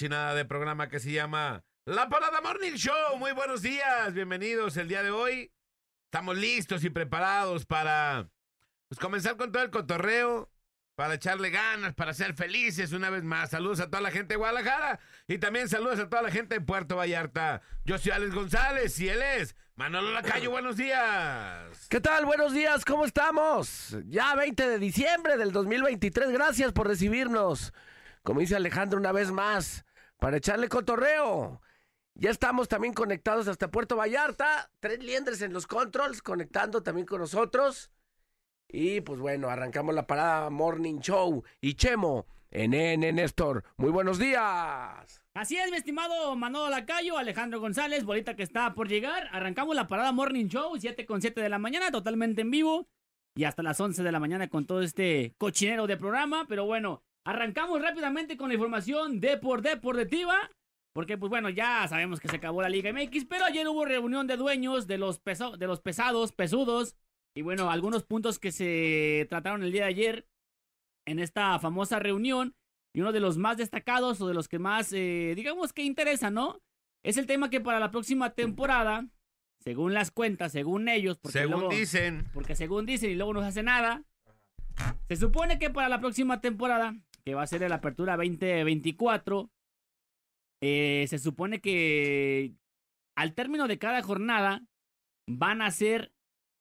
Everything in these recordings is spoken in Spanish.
cochinada de programa que se llama La Parada Morning Show. Muy buenos días, bienvenidos el día de hoy. Estamos listos y preparados para pues, comenzar con todo el cotorreo, para echarle ganas, para ser felices una vez más. Saludos a toda la gente de Guadalajara y también saludos a toda la gente de Puerto Vallarta. Yo soy Alex González y él es Manolo Lacayo. Buenos días. ¿Qué tal? Buenos días, ¿cómo estamos? Ya 20 de diciembre del 2023, gracias por recibirnos. Como dice Alejandro una vez más, para echarle cotorreo. Ya estamos también conectados hasta Puerto Vallarta, tres liendres en los controls, conectando también con nosotros. Y pues bueno, arrancamos la parada Morning Show y Chemo en N Néstor. Muy buenos días. Así es, mi estimado Manolo Lacayo, Alejandro González, bolita que está por llegar. Arrancamos la parada Morning Show, 7 con 7 de la mañana, totalmente en vivo. Y hasta las 11 de la mañana con todo este cochinero de programa. Pero bueno, arrancamos rápidamente con la información de por deportiva. Porque, pues bueno, ya sabemos que se acabó la Liga MX, pero ayer hubo reunión de dueños de los, peso de los pesados, pesudos. Y bueno, algunos puntos que se trataron el día de ayer en esta famosa reunión. Y uno de los más destacados o de los que más, eh, digamos que interesa, ¿no? Es el tema que para la próxima temporada, según las cuentas, según ellos, porque Según luego- dicen. porque según dicen y luego no se hace nada. Se supone que para la próxima temporada, que va a ser la apertura 2024, eh, se supone que al término de cada jornada van a ser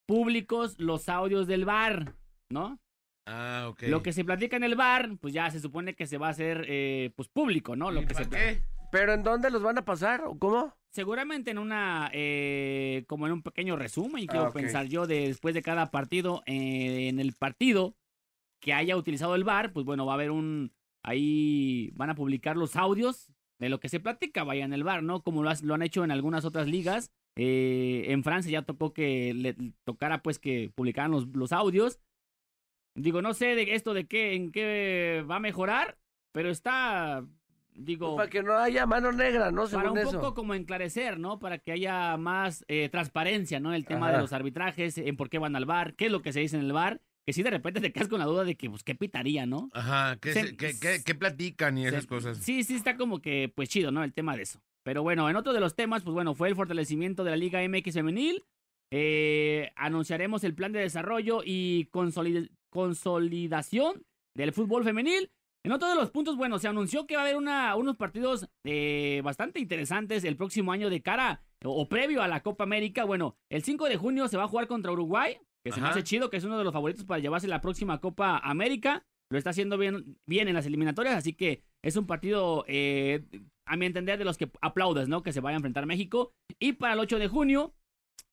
públicos los audios del bar, ¿no? Ah, ok. Lo que se platica en el bar, pues ya se supone que se va a hacer eh, pues público, ¿no? Lo ¿Y que se qué? ¿Pero en dónde los van a pasar? ¿O ¿Cómo? Seguramente en una, eh, como en un pequeño resumen, quiero ok. pensar yo, de, después de cada partido, eh, en el partido que haya utilizado el VAR, pues bueno, va a haber un, ahí van a publicar los audios de lo que se platica, vaya en el VAR, ¿no? Como lo, has- lo han hecho en algunas otras ligas. Eh, en Francia ya tocó que le tocara pues que publicaran los, los audios. Digo, no sé de esto de qué, en qué va a mejorar, pero está, digo... Para que no haya mano negra, ¿no? Para Según un eso. poco como enclarecer, ¿no? Para que haya más eh, transparencia, ¿no? El tema Ajá. de los arbitrajes, en por qué van al bar, qué es lo que se dice en el bar, que si de repente te quedas con la duda de que, pues, qué pitaría, ¿no? Ajá, ¿qué, Se- se- qué- qué- qué platican y esas cosas? Sí, sí, está como que, pues, chido, ¿no? El tema de eso. Pero bueno, en otro de los temas, pues bueno, fue el fortalecimiento de la Liga MX femenil. Eh, anunciaremos el plan de desarrollo y consolid- consolidación del fútbol femenil. En otro de los puntos, bueno, se anunció que va a haber una, unos partidos eh, bastante interesantes el próximo año de cara o, o previo a la Copa América. Bueno, el 5 de junio se va a jugar contra Uruguay, que se me hace chido, que es uno de los favoritos para llevarse la próxima Copa América. Lo está haciendo bien, bien en las eliminatorias, así que es un partido, eh, a mi entender, de los que aplaudes, ¿no? Que se vaya a enfrentar México. Y para el 8 de junio,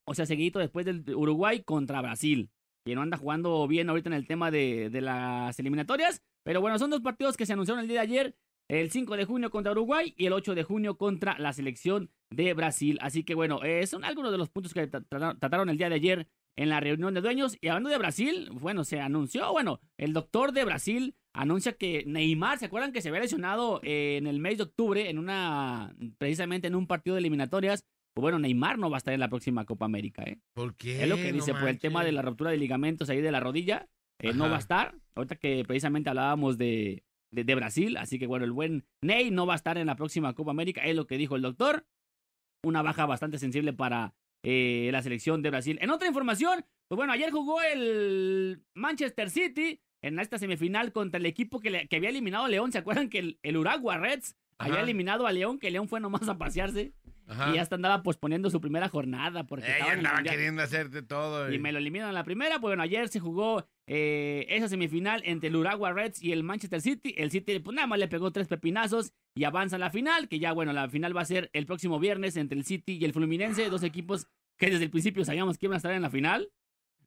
o sea, seguidito después del Uruguay contra Brasil, que no anda jugando bien ahorita en el tema de, de las eliminatorias. Pero bueno, son dos partidos que se anunciaron el día de ayer. El 5 de junio contra Uruguay y el 8 de junio contra la selección de Brasil. Así que bueno, eh, son algunos de los puntos que tra- tra- trataron el día de ayer en la reunión de dueños. Y hablando de Brasil, bueno, se anunció, bueno, el doctor de Brasil anuncia que Neymar, ¿se acuerdan que se había lesionado eh, en el mes de octubre en una, precisamente en un partido de eliminatorias? Pues bueno, Neymar no va a estar en la próxima Copa América, ¿eh? ¿Por qué? Es lo que No dice, por el tema de la ruptura de ligamentos ahí de la rodilla, eh, no va a estar. Ahorita que precisamente hablábamos de, de, de Brasil, así que bueno, el buen Ney no va a estar en la próxima Copa América, es lo que dijo el doctor. Una baja bastante sensible para eh, la selección de Brasil. En otra información, pues bueno, ayer jugó el Manchester City en esta semifinal contra el equipo que, le- que había eliminado a León. ¿Se acuerdan que el, el Uruguay Reds había eliminado a León? Que León fue nomás a pasearse. Ajá. y hasta andaba posponiendo su primera jornada porque Ella estaba en el andaba Mundial. queriendo hacerte todo. Y me lo eliminan en la primera. Pues bueno, ayer se jugó eh, esa semifinal entre el Urawa Reds y el Manchester City. El City, pues nada más le pegó tres pepinazos y avanza a la final. Que ya, bueno, la final va a ser el próximo viernes entre el City y el Fluminense. Dos equipos que desde el principio sabíamos que iban a estar en la final.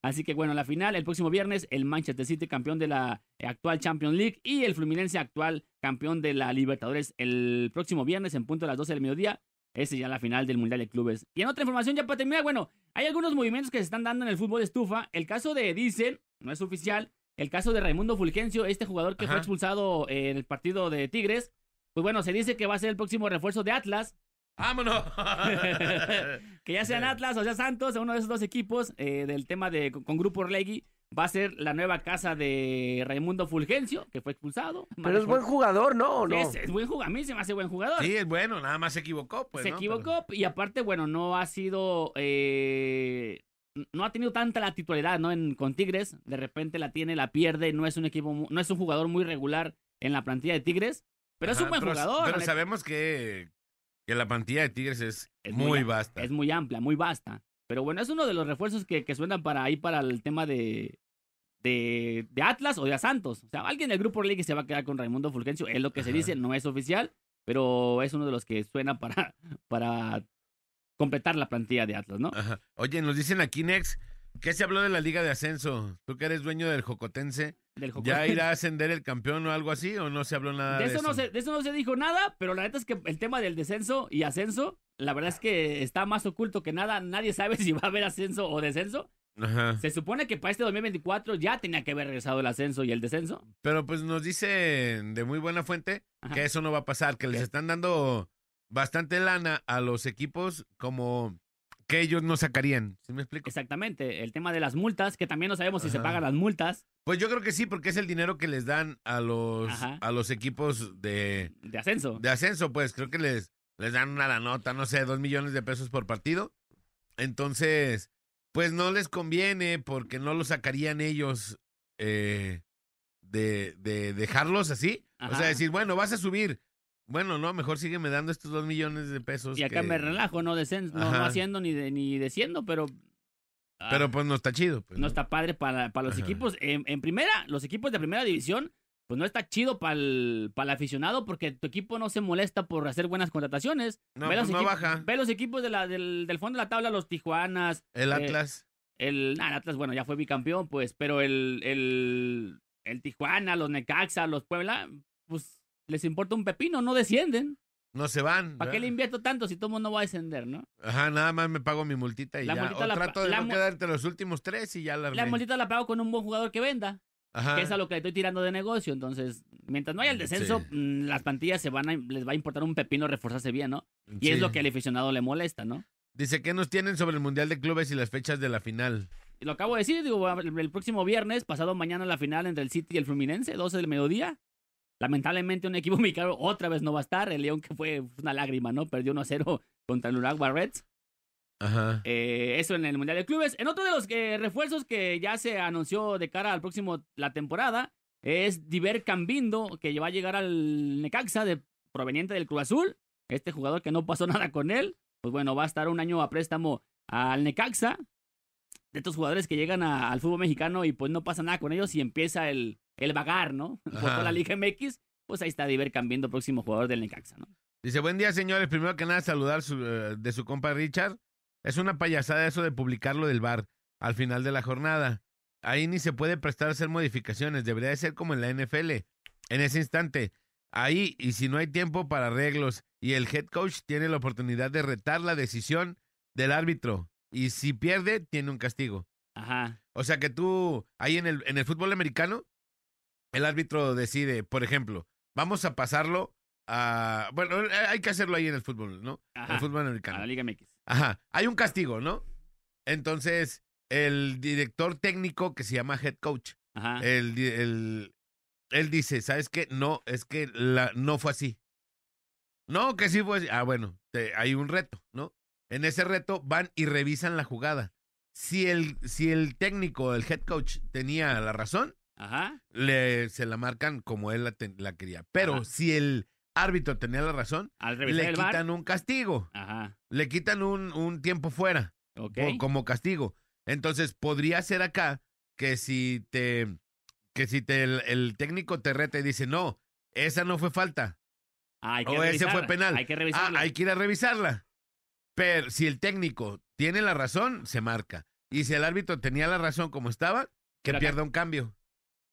Así que bueno, la final el próximo viernes, el Manchester City campeón de la actual Champions League y el Fluminense actual campeón de la Libertadores el próximo viernes en punto de las 12 del mediodía. Esa ya la final del Mundial de Clubes. Y en otra información, ya para terminar, bueno, hay algunos movimientos que se están dando en el fútbol de estufa. El caso de Dicen, no es oficial. El caso de Raimundo Fulgencio, este jugador que Ajá. fue expulsado en el partido de Tigres. Pues bueno, se dice que va a ser el próximo refuerzo de Atlas. ¡Vámonos! que ya sean Atlas o sea Santos, uno de esos dos equipos eh, del tema de con, con Grupo Orlegui, va a ser la nueva casa de Raimundo Fulgencio, que fue expulsado. Pero es buen jugador, ¿no? ¿O no? Es, es buen jugador, a mí se me hace buen jugador. sí, es bueno, nada más se equivocó, pues. se ¿no? equivocó y aparte, bueno, no ha sido... eh, no ha tenido tanta la titularidad, ¿no? En, con Tigres, de repente la tiene, la pierde, no es un equipo, no es un jugador muy regular en la plantilla de Tigres, pero es un buen pero- jugador. Pero sabemos que, que la plantilla de Tigres es, Es muy, muy- vasta. Es muy amplia, muy vasta. Pero bueno, es uno de los refuerzos que, que suenan para ahí para el tema de, de, de Atlas o de Santos. O sea, alguien del grupo League se va a quedar con Raimundo Fulgencio, es lo que se dice, no es oficial, pero es uno de los que suena para, para completar la plantilla de Atlas, ¿no? Ajá. Oye, nos dicen aquí, Nex, ¿qué se habló de la Liga de Ascenso? Tú que eres dueño del Jocotense, Del. ¿ya irá a ascender el campeón o algo así? ¿O no se habló nada de de, eso, no se, de eso no se dijo nada, pero la neta es que el tema del descenso y ascenso, la verdad es que está más oculto que nada. Nadie sabe si va a haber ascenso o descenso. Ajá. Se supone que para este 2024 ya tenía que haber regresado el ascenso y el descenso. Pero pues nos dicen de muy buena fuente Ajá. que eso no va a pasar, que les están dando bastante lana a los equipos como que ellos no sacarían. ¿Sí me explico? Exactamente, el tema de las multas, que también no sabemos si se pagan las multas Pues yo creo que sí, porque es el dinero que les dan a los, Ajá. a los equipos de, de ascenso. de ascenso, pues creo que les, les dan una la nota, no sé, dos millones de pesos por partido. Entonces, pues no les conviene porque no lo sacarían ellos eh, de, de dejarlos así. O sea, decir, bueno, vas a subir. Bueno, no, mejor sígueme dando estos dos millones de pesos. y acá que- me relajo, no, descen- no, no haciendo ni, de, ni desciendo, pero... ah, Pero pues no está chido. pues, no está padre para, para los Ajá. equipos. En, en primera, los equipos de primera división, pues no está chido para el, para el aficionado porque tu equipo no se molesta por hacer buenas contrataciones. No, ve, pues los no baja. ve los equipos de la, del, del fondo de la tabla, los Tijuanas, El eh, Atlas. el, nah, el Atlas, bueno, ya fue bicampeón, pues, pero el, el, el Tijuana, los Necaxa, los Puebla, pues les importa un pepino, no descienden. No se van. ¿Para qué le invierto tanto si todo mundo va a descender, no? Ajá, nada más me pago mi multita y La ya. multita o la trato de la no quedarte los últimos tres y ya la La maldita la pago con un buen jugador que venda. Ajá. que es a lo que le estoy tirando de negocio. Entonces, mientras no haya el descenso, Sí. mm, las plantillas se van a, les va a importar un pepino reforzarse bien, ¿no? Y Sí. es lo que al aficionado le molesta, ¿no? Dice, ¿qué nos tienen sobre el Mundial de Clubes y las fechas de la final? Lo acabo de decir, digo, el, el próximo viernes, pasado mañana la final entre el City y el Fluminense, 12 del mediodía. Lamentablemente un equipo mexicano otra vez no va a estar. El León que fue una lágrima, ¿no? Perdió 1-0 contra el Uruguay Reds. Ajá. Eh, eso en el Mundial de Clubes. En otro de los eh, refuerzos que ya se anunció de cara al próximo la temporada es Diver Cambindo, que va a llegar al Necaxa de, proveniente del Cruz Azul. Este jugador que no pasó nada con él, pues bueno, va a estar un año a préstamo al Necaxa. De estos jugadores que llegan a- al fútbol mexicano y pues no pasa nada con ellos y empieza el, el vagar, ¿no? Por la Liga MX, pues ahí está Diver Cambindo, próximo jugador del Necaxa, ¿no? Dice, buen día, señores. Primero que nada, saludar su, eh, de su compa Richard. Es una payasada eso de publicarlo del bar al final de la jornada. Ahí ni se puede prestar a hacer modificaciones. Debería de ser como en la NFL. En ese instante. Ahí, y si no hay tiempo para arreglos, y el head coach tiene la oportunidad de retar la decisión del árbitro. Y si pierde, tiene un castigo. Ajá. O sea que tú, ahí en el, en el fútbol americano, el árbitro decide, por ejemplo, vamos a pasarlo a... Bueno, eh, hay que hacerlo ahí en el fútbol, ¿no? Ajá. El fútbol A la americano. Liga MX. Ajá. Hay un castigo, ¿no? Entonces, el director técnico que se llama head coach, Ajá. el, el- él dice, ¿sabes qué? No, es que la, no fue así. No, que sí fue así. Ah, bueno, te- hay un reto, ¿no? En ese reto van y revisan la jugada. Si el, si el técnico, el head coach, tenía la razón, Ajá. le, se la marcan como él la, ten- la quería. Pero Ajá. si el árbitro tenía la razón, Al le bar. quitan un castigo, Ajá. le quitan un, un tiempo fuera Ok. por- como castigo. Entonces, podría ser acá que si te, que si te, el, el técnico te reta y dice, no, esa no fue falta, Ah, hay que o ese revisar, fue penal. Hay que Ah, revisarla. hay que ir a revisarla. Pero si el técnico tiene la razón, se marca. Y si el árbitro tenía la razón como estaba, que Pero acá- pierda un cambio.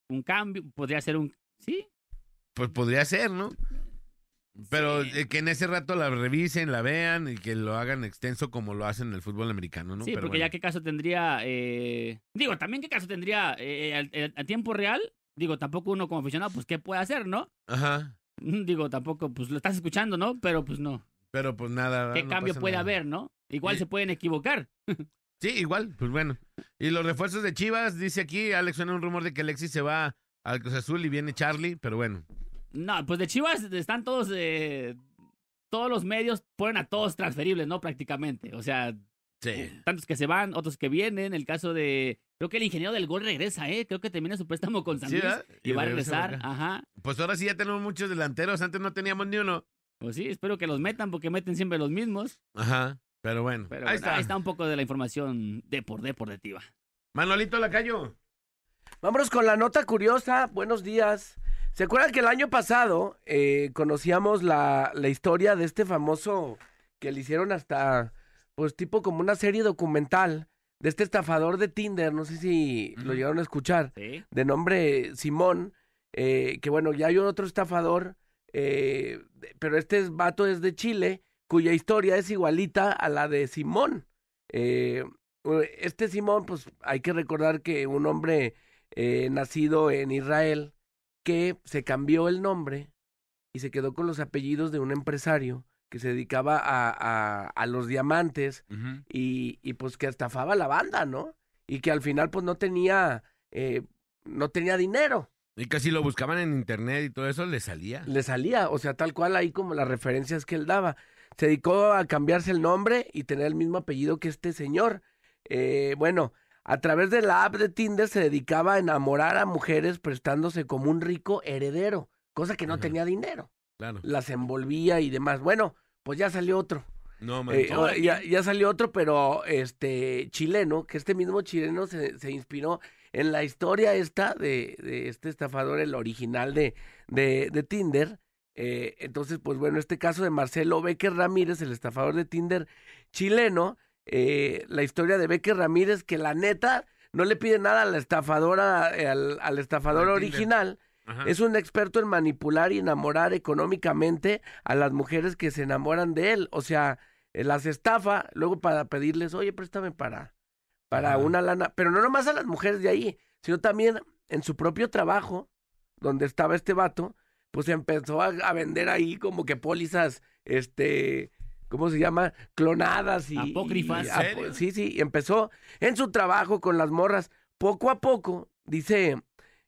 Un cambio, podría ser un... Sí. Pues podría ser, ¿no? Pero Sí. eh, que en ese rato la revisen, la vean y que lo hagan extenso como lo hacen en el fútbol americano, ¿no? Sí, Pero porque bueno. ya qué caso tendría... eh, Digo, también qué caso tendría eh, al- a tiempo real. Digo, tampoco uno como aficionado, pues, ¿qué puede hacer, no? Ajá. Digo, tampoco, pues, lo estás escuchando, ¿no? Pero, pues, no. Pero pues nada. ¿Qué no cambio puede nada. haber, no? Igual se pueden equivocar. Sí, igual, pues bueno. Y los refuerzos de Chivas, dice aquí, Alex, suena un rumor de que Alexis se va al Cruz Azul y viene Charlie, pero bueno. No, pues de Chivas están todos... eh, Todos los medios ponen a todos transferibles, ¿no? Prácticamente. O sea, Sí. tantos que se van, otros que vienen. El caso de... Creo que el ingeniero del gol regresa, ¿eh? Creo que termina su préstamo con San Luis ¿verdad? y va a regresa regresar. Ajá. Pues ahora sí ya tenemos muchos delanteros, antes no teníamos ni uno. Pues sí, espero que los metan porque meten siempre los mismos. Ajá. Pero bueno, Pero ahí, bueno, está. ahí está un poco de la información de por deportiva. Manolito Lacayo. Vámonos con la nota curiosa. Buenos días. ¿Se acuerdan que el año pasado eh, conocíamos la, la historia de este famoso que le hicieron hasta, pues tipo como una serie documental de este estafador de Tinder? No sé si lo llegaron a escuchar. Sí. de nombre Simón, eh, que bueno, ya hay otro estafador, eh, pero este vato es de Chile, cuya historia es igualita a la de Simón. Eh, este Simón, pues hay que recordar que un hombre eh, nacido en Israel, que se cambió el nombre y se quedó con los apellidos de un empresario que se dedicaba a, a, a los diamantes y, y pues que estafaba a la banda, ¿no? Y que al final pues no tenía, eh, no tenía dinero, Y que si lo buscaban en internet y todo eso, le salía. le salía, o sea, tal cual ahí como las referencias que él daba. Se dedicó a cambiarse el nombre y tener el mismo apellido que este señor. Eh, bueno, a través de la app de Tinder se dedicaba a enamorar a mujeres prestándose como un rico heredero, cosa que no Ajá. tenía dinero. Claro. Las envolvía y demás. Bueno, pues ya salió otro. No, man. Eh, ya, ya salió otro, pero este chileno, que este mismo chileno se, se inspiró en la historia esta de, de este estafador, el original de, de, de Tinder. Eh, entonces, pues bueno, este caso de Marcelo Becker Ramírez, el estafador de Tinder chileno, eh, la historia de Becker Ramírez, que la neta no le pide nada a la estafadora, eh, al, al estafador original. Es un experto en manipular y enamorar económicamente a las mujeres que se enamoran de él. O sea, eh, las estafa luego para pedirles, oye, préstame para, para Ajá. una lana. Pero no nomás a las mujeres de ahí, sino también en su propio trabajo, donde estaba este vato, pues empezó a, a vender ahí como que pólizas, este, ¿cómo se llama? Clonadas y... Apócrifas. y sí, sí, y empezó en su trabajo con las morras. Poco a poco, dice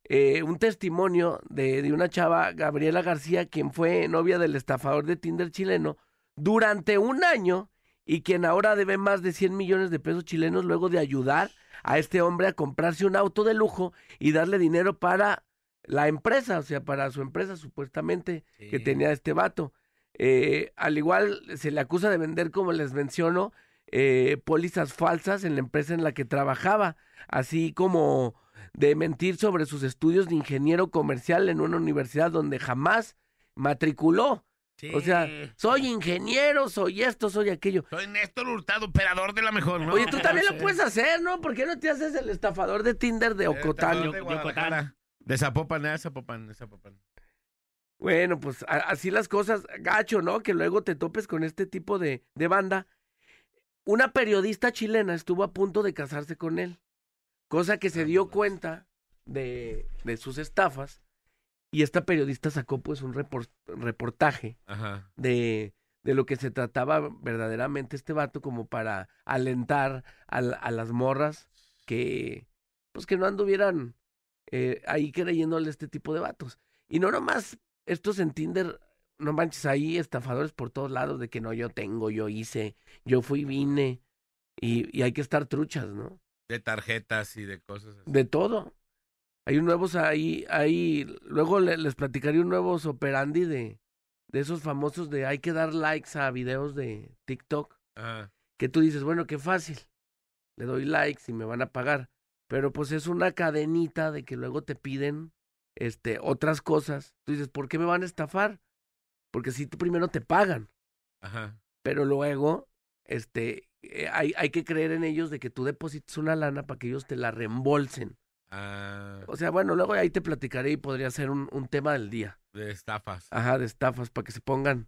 eh, un testimonio de, de una chava, Gabriela García, quien fue novia del estafador de Tinder chileno durante un año y quien ahora debe más de 100 millones de pesos chilenos luego de ayudar a este hombre a comprarse un auto de lujo y darle dinero para la empresa, o sea, para su empresa supuestamente que tenía este vato. Eh, al igual se le acusa de vender, como les menciono, eh, pólizas falsas en la empresa en la que trabajaba, así como de mentir sobre sus estudios de ingeniero comercial en una universidad donde jamás matriculó. Sí. O sea, soy ingeniero, soy esto, soy aquello. Soy Néstor Hurtado, operador de la mejor, ¿no? Oye, tú también lo puedes hacer, ¿no? ¿Por qué no te haces el estafador de Tinder de Ocotán? De Guadalajara. De Zapopan, de Zapopan, de Zapopan. Bueno, pues a- así las cosas, gacho, ¿no? Que luego te topes con este tipo de, de banda. Una periodista chilena estuvo a punto de casarse con él, cosa que se dio Vámonos. cuenta de, de sus estafas y esta periodista sacó pues un repor- reportaje Ajá. de, de lo que se trataba verdaderamente este vato como para alentar a, a las morras que pues que no anduvieran eh, ahí creyéndole este tipo de vatos. Y no nomás estos en Tinder, no manches, ahí estafadores por todos lados de que no, yo tengo, yo hice, yo fui, vine. Y, y hay que estar truchas, ¿no? De tarjetas y de cosas así. De todo. Hay nuevos ahí, ahí, luego le- les platicaré un nuevos operandi de, de esos famosos de hay que dar likes a videos de TikTok, Ajá. que tú dices, bueno, qué fácil, le doy likes y me van a pagar, pero pues es una cadenita de que luego te piden este otras cosas. Tú dices, ¿por qué me van a estafar? Porque si tú primero te pagan, Ajá. pero luego este eh, hay, hay que creer en ellos de que tú deposites una lana para que ellos te la reembolsen. Ah, O sea, bueno, luego ahí te platicaré y podría ser un, un tema del día. de estafas. Ajá, de estafas, para que se pongan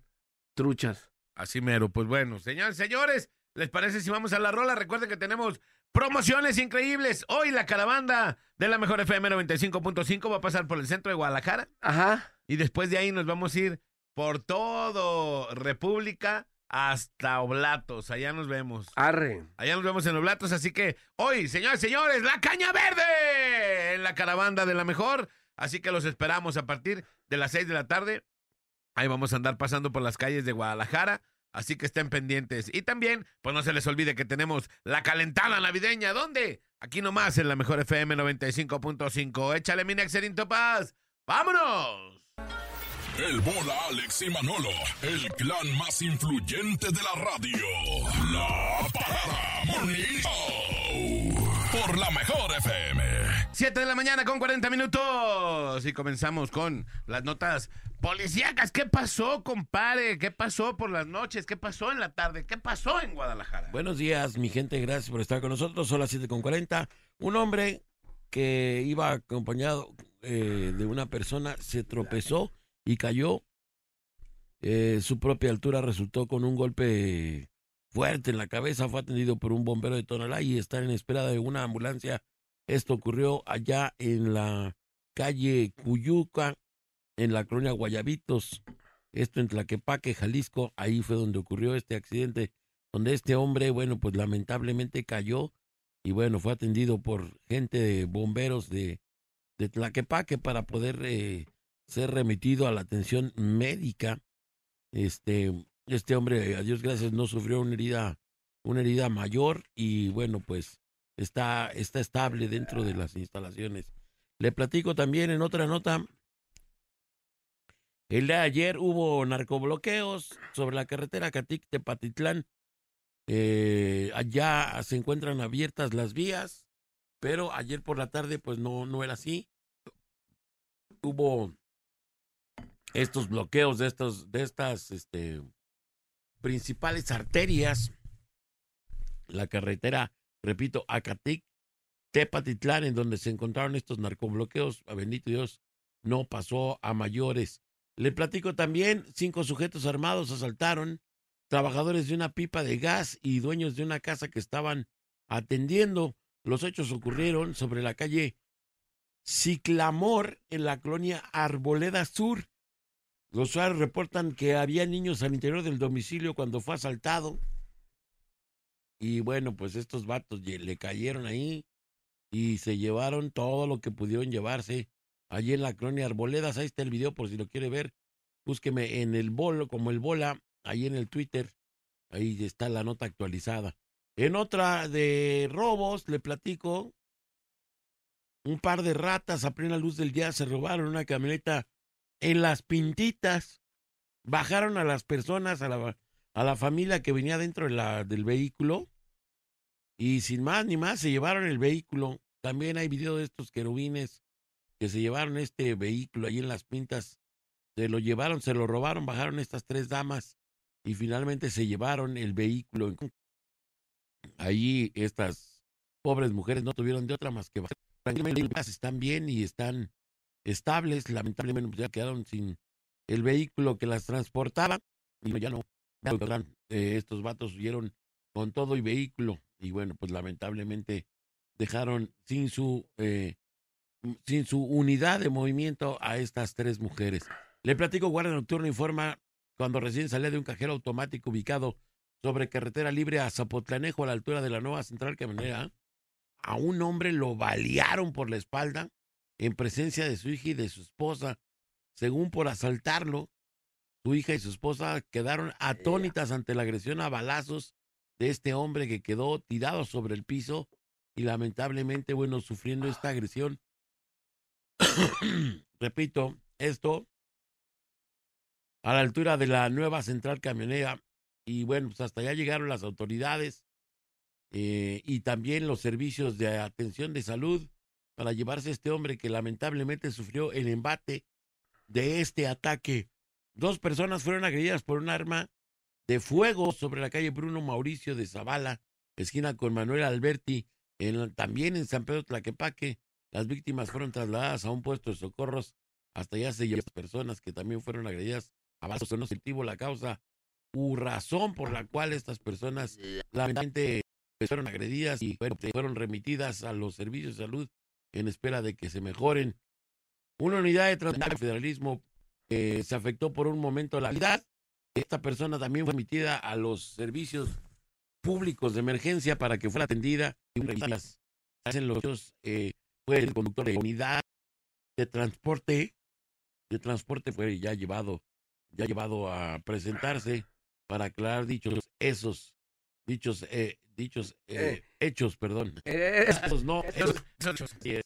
truchas. Así mero. Pues bueno, señores, señores, ¿les parece si vamos a la rola? Recuerden que tenemos promociones increíbles. Hoy la caravana de la mejor FM 95.5 va a pasar por el centro de Guadalajara Ajá. y después de ahí nos vamos a ir por todo República hasta Oblatos. Allá nos vemos. Arre. Allá nos vemos en Oblatos. Así que hoy, señores, señores, la caña verde en la caravana de la mejor. Así que los esperamos a partir de las 6 de la tarde. Ahí vamos a andar pasando por las calles de Guadalajara. Así que estén pendientes. Y también, pues no se les olvide que tenemos la calentada navideña. ¿Dónde? Aquí nomás en la mejor FM 95.5. Échale mi Nexerín Topaz. ¡Vámonos! El bola Alex y Manolo, el clan más influyente de la radio. La parada Morning. Por la mejor FM. 7 de la mañana con 40 minutos. Y comenzamos con las notas policíacas. ¿Qué pasó, compadre? ¿Qué pasó por las noches? ¿Qué pasó en la tarde? ¿Qué pasó en Guadalajara? Buenos días, mi gente, gracias por estar con nosotros. Son las 7.40. Un hombre que iba acompañado eh, de una persona se tropezó y cayó. Eh, su propia altura resultó con un golpe fuerte en la cabeza. Fue atendido por un bombero de Tonalá y está en espera de una ambulancia. Esto ocurrió allá en la calle Cuyuca, en la colonia Guayabitos. Esto en Tlaquepaque, Jalisco. Ahí fue donde ocurrió este accidente donde este hombre, bueno, pues lamentablemente cayó y bueno, fue atendido por gente de bomberos de, Tlaquepaque para poder eh, ser remitido a la atención médica. Este, este hombre, a Dios gracias, no sufrió una herida, una herida mayor y bueno, pues está, está estable dentro de las instalaciones. Le platico también en otra nota. El de ayer hubo narcobloqueos sobre la carretera Catic-Tepatitlán. Eh, allá se encuentran abiertas las vías, pero ayer por la tarde pues no, no era así. Hubo estos bloqueos de estos, de estas este, principales arterias. La carretera, repito, Acatic, Tepatitlán, en donde se encontraron estos narcobloqueos, a bendito Dios, no pasó a mayores. Le platico también, cinco sujetos armados asaltaron trabajadores de una pipa de gas y dueños de una casa que estaban atendiendo. Los hechos ocurrieron sobre la calle Ciclamor en la colonia Arboleda Sur. Los usuarios reportan que había niños al interior del domicilio cuando fue asaltado. Y bueno, pues estos vatos le cayeron ahí y se llevaron todo lo que pudieron llevarse allí en la colonia Arboledas. Ahí está el video por si lo quiere ver. Búsqueme en el bolo, como el bola, ahí en el Twitter. Ahí está la nota actualizada. En otra de robos, le platico. Un par de ratas a plena luz del día se robaron una camioneta en las pintitas. Bajaron a las personas, a la, a la familia que venía dentro del vehículo. Y sin más ni más se llevaron el vehículo. También hay video de estos querubines que se llevaron este vehículo ahí en las pintas. Se lo llevaron, se lo robaron, bajaron estas tres damas y finalmente se llevaron el vehículo. Allí estas pobres mujeres no tuvieron de otra más que bajar. Tranquilamente están bien y están estables. Lamentablemente ya quedaron sin el vehículo que las transportaba y ya no. Eh, estos vatos huyeron con todo y vehículo y bueno, pues lamentablemente dejaron sin su eh, sin su unidad de movimiento a estas tres mujeres. Le platico, Guardia Nocturno informa cuando recién salía de un cajero automático ubicado sobre carretera libre a Zapotlanejo a la altura de la nueva central camionera, a un hombre lo balearon por la espalda en presencia de su hija y de su esposa. Según por asaltarlo, su hija y su esposa quedaron atónitas ante la agresión a balazos de este hombre que quedó tirado sobre el piso y lamentablemente, bueno, sufriendo esta agresión. Repito, esto a la altura de la nueva central camionera. Y bueno, pues hasta allá llegaron las autoridades eh, y también los servicios de atención de salud para llevarse a este hombre que lamentablemente sufrió el embate de este ataque. Dos personas fueron agredidas por un arma de fuego sobre la calle Bruno Mauricio de Zavala, esquina con Manuel Alberti, en, también en San Pedro Tlaquepaque. Las víctimas fueron trasladadas a un puesto de socorros. Hasta allá se llevaron personas que también fueron agredidas a balazos. No motivo la causa u razón por la cual estas personas lamentablemente fueron agredidas y fueron remitidas a los servicios de salud en espera de que se mejoren. Una unidad de transporte federalismo eh, se afectó por un momento la vida. Esta persona también fue remitida a los servicios públicos de emergencia para que fuera atendida. Y hacen los hechos, eh, fue el conductor de unidad de transporte. De transporte fue ya llevado, ya llevado a presentarse para aclarar dichos esos dichos eh, dichos eh, hechos, perdón. Eh, Esos no, esos- así es.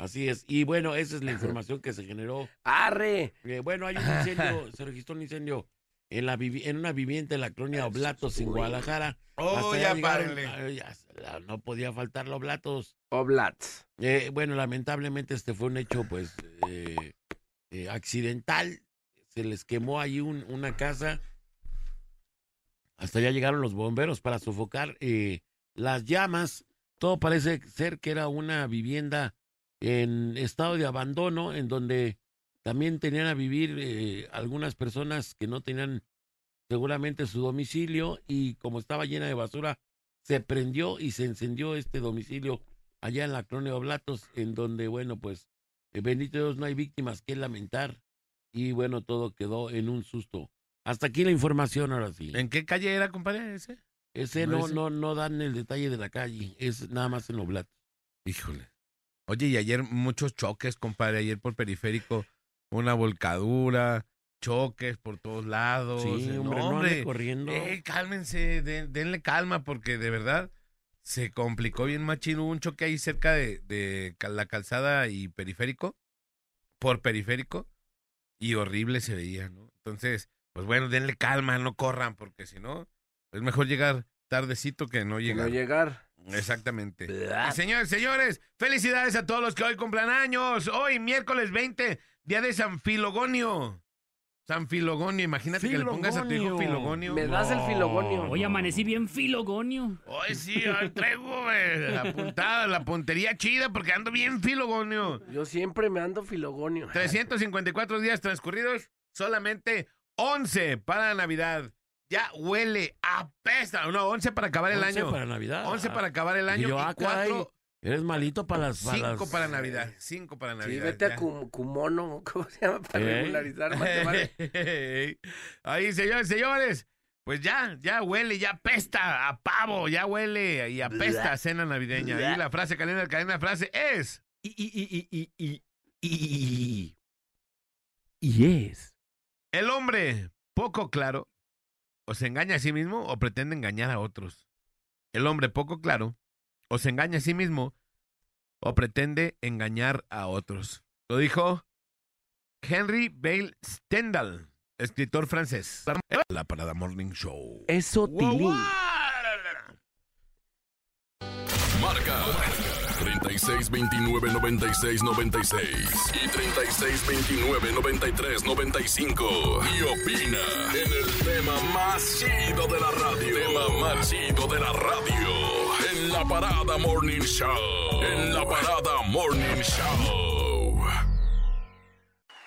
Así es. Y bueno, esa es la información que se generó. ¡Arre! Eh, bueno, hay un incendio, se registró un incendio en la en una vivienda en la colonia Oblatos en Guadalajara. Oh, Hasta ya llegaron- ya, no podía faltar los Oblatos. Oblats. Eh, bueno, lamentablemente este fue un hecho pues eh, eh, accidental. Se les quemó ahí un- una casa. Hasta allá llegaron los bomberos para sofocar eh, las llamas. Todo parece ser que era una vivienda en estado de abandono, en donde también tenían a vivir eh, algunas personas que no tenían seguramente su domicilio y como estaba llena de basura, se prendió y se encendió este domicilio allá en la colonia Oblatos, en donde, bueno, pues, eh, bendito Dios, no hay víctimas que lamentar. Y bueno, todo quedó en un susto. Hasta aquí la información, ahora sí. ¿En qué calle era, compadre, ese? Ese no no, ese? no, no dan el detalle de la calle, es nada más en Oblatos. Híjole. Oye, y ayer muchos choques, compadre. Ayer por periférico, una volcadura, choques por todos lados. Sí, Eh, hombre, no, hombre. corriendo. Eh, cálmense, den- denle calma, porque de verdad se complicó bien machín. Hubo un choque ahí cerca de, de la calzada y periférico, por periférico, y horrible se veía, ¿no? Entonces, pues bueno, denle calma, no corran, porque si no, es mejor llegar tardecito que no Que llegar. no llegar. Exactamente. Y señores, señores, felicidades a todos los que hoy cumplan años. Hoy, miércoles 20, día de San Filogonio. San Filogonio, imagínate que le pongas a tu hijo Filogonio. Me das el filogonio. Hoy amanecí bien filogonio. Hoy sí, hoy traigo güey, la puntada, la puntería chida porque ando bien Filogonio. Yo siempre me ando filogonio. 354 días transcurridos, solamente 11 para Navidad. Ya huele, apesta. No, 11 para acabar el año. para Navidad. 11 para acabar el año Y yo, y ah, caray, 4 Eres malito para las... para 5 las- para Navidad. 5 para Sí, Navidad. vete a ya. Cum- Cumono, ¿cómo se llama? Para ¿Eh? regularizar matemáticas. Ahí, señores, señores. Pues ya, ya huele, ya apesta a pavo, ya huele y apesta a cena navideña. Y la frase cadena, cadena de frase es. Y, y, y, y, y, y, y, y es. El hombre poco claro o se engaña a sí mismo o pretende engañar a otros. El hombre poco claro o se engaña a sí mismo o pretende engañar a otros. Lo dijo Henry Bale Stendhal, escritor francés. La Parada Morning Show. Eso, guau. Marca 36 29 96 96 y 36 29 93 95 y opina en el tema más chido de la radio. Tema más chido de la radio en la parada Morning Show. En la parada Morning Show.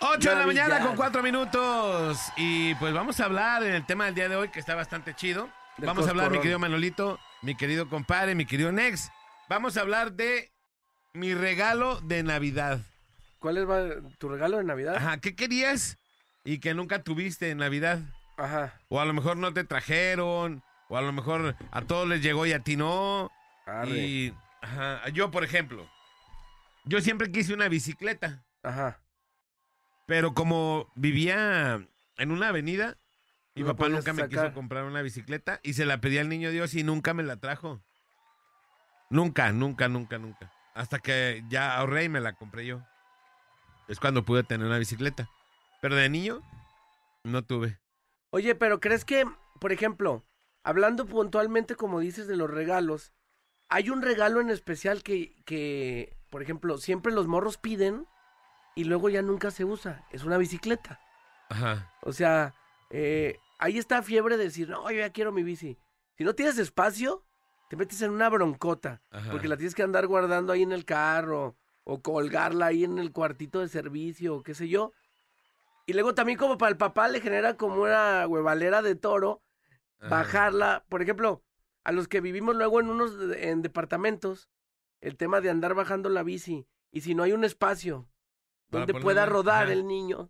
8 de la mañana con 4 minutos. Y pues vamos a hablar en el tema del día de hoy que está bastante chido. Vamos a hablar, mi querido Manolito, mi querido compadre, mi querido Nex. Vamos a hablar de mi regalo de Navidad. ¿Cuál es tu regalo de Navidad? Ajá, ¿qué querías y que nunca tuviste en Navidad? Ajá. O a lo mejor no te trajeron, o a lo mejor a todos les llegó y a ti no. Arre. Y ajá, yo, por ejemplo, yo siempre quise una bicicleta. Ajá. Pero como vivía en una avenida, mi No papá nunca me quiso comprar una bicicleta y se la pedí al niño Dios y nunca me la trajo. Nunca, nunca, nunca, nunca. Hasta que ya ahorré y me la compré yo. Es cuando pude tener una bicicleta. Pero de niño, No tuve. Oye, pero ¿crees que, por ejemplo, hablando puntualmente, como dices, de los regalos, hay un regalo en especial que, que, por ejemplo, siempre los morros piden y luego ya nunca se usa? Es una bicicleta. Ajá. O sea, eh, ahí está fiebre de decir, no, yo ya quiero mi bici. Si no tienes espacio, te metes en una broncota, Ajá. porque la tienes que andar guardando ahí en el carro, o colgarla ahí en el cuartito de servicio, o qué sé yo. Y luego también como para el papá le genera como una huevalera de toro, Ajá. bajarla. Por ejemplo, a los que vivimos luego en unos en departamentos, el tema de andar bajando la bici, y si no hay un espacio Para donde pueda rodar ajá. el niño,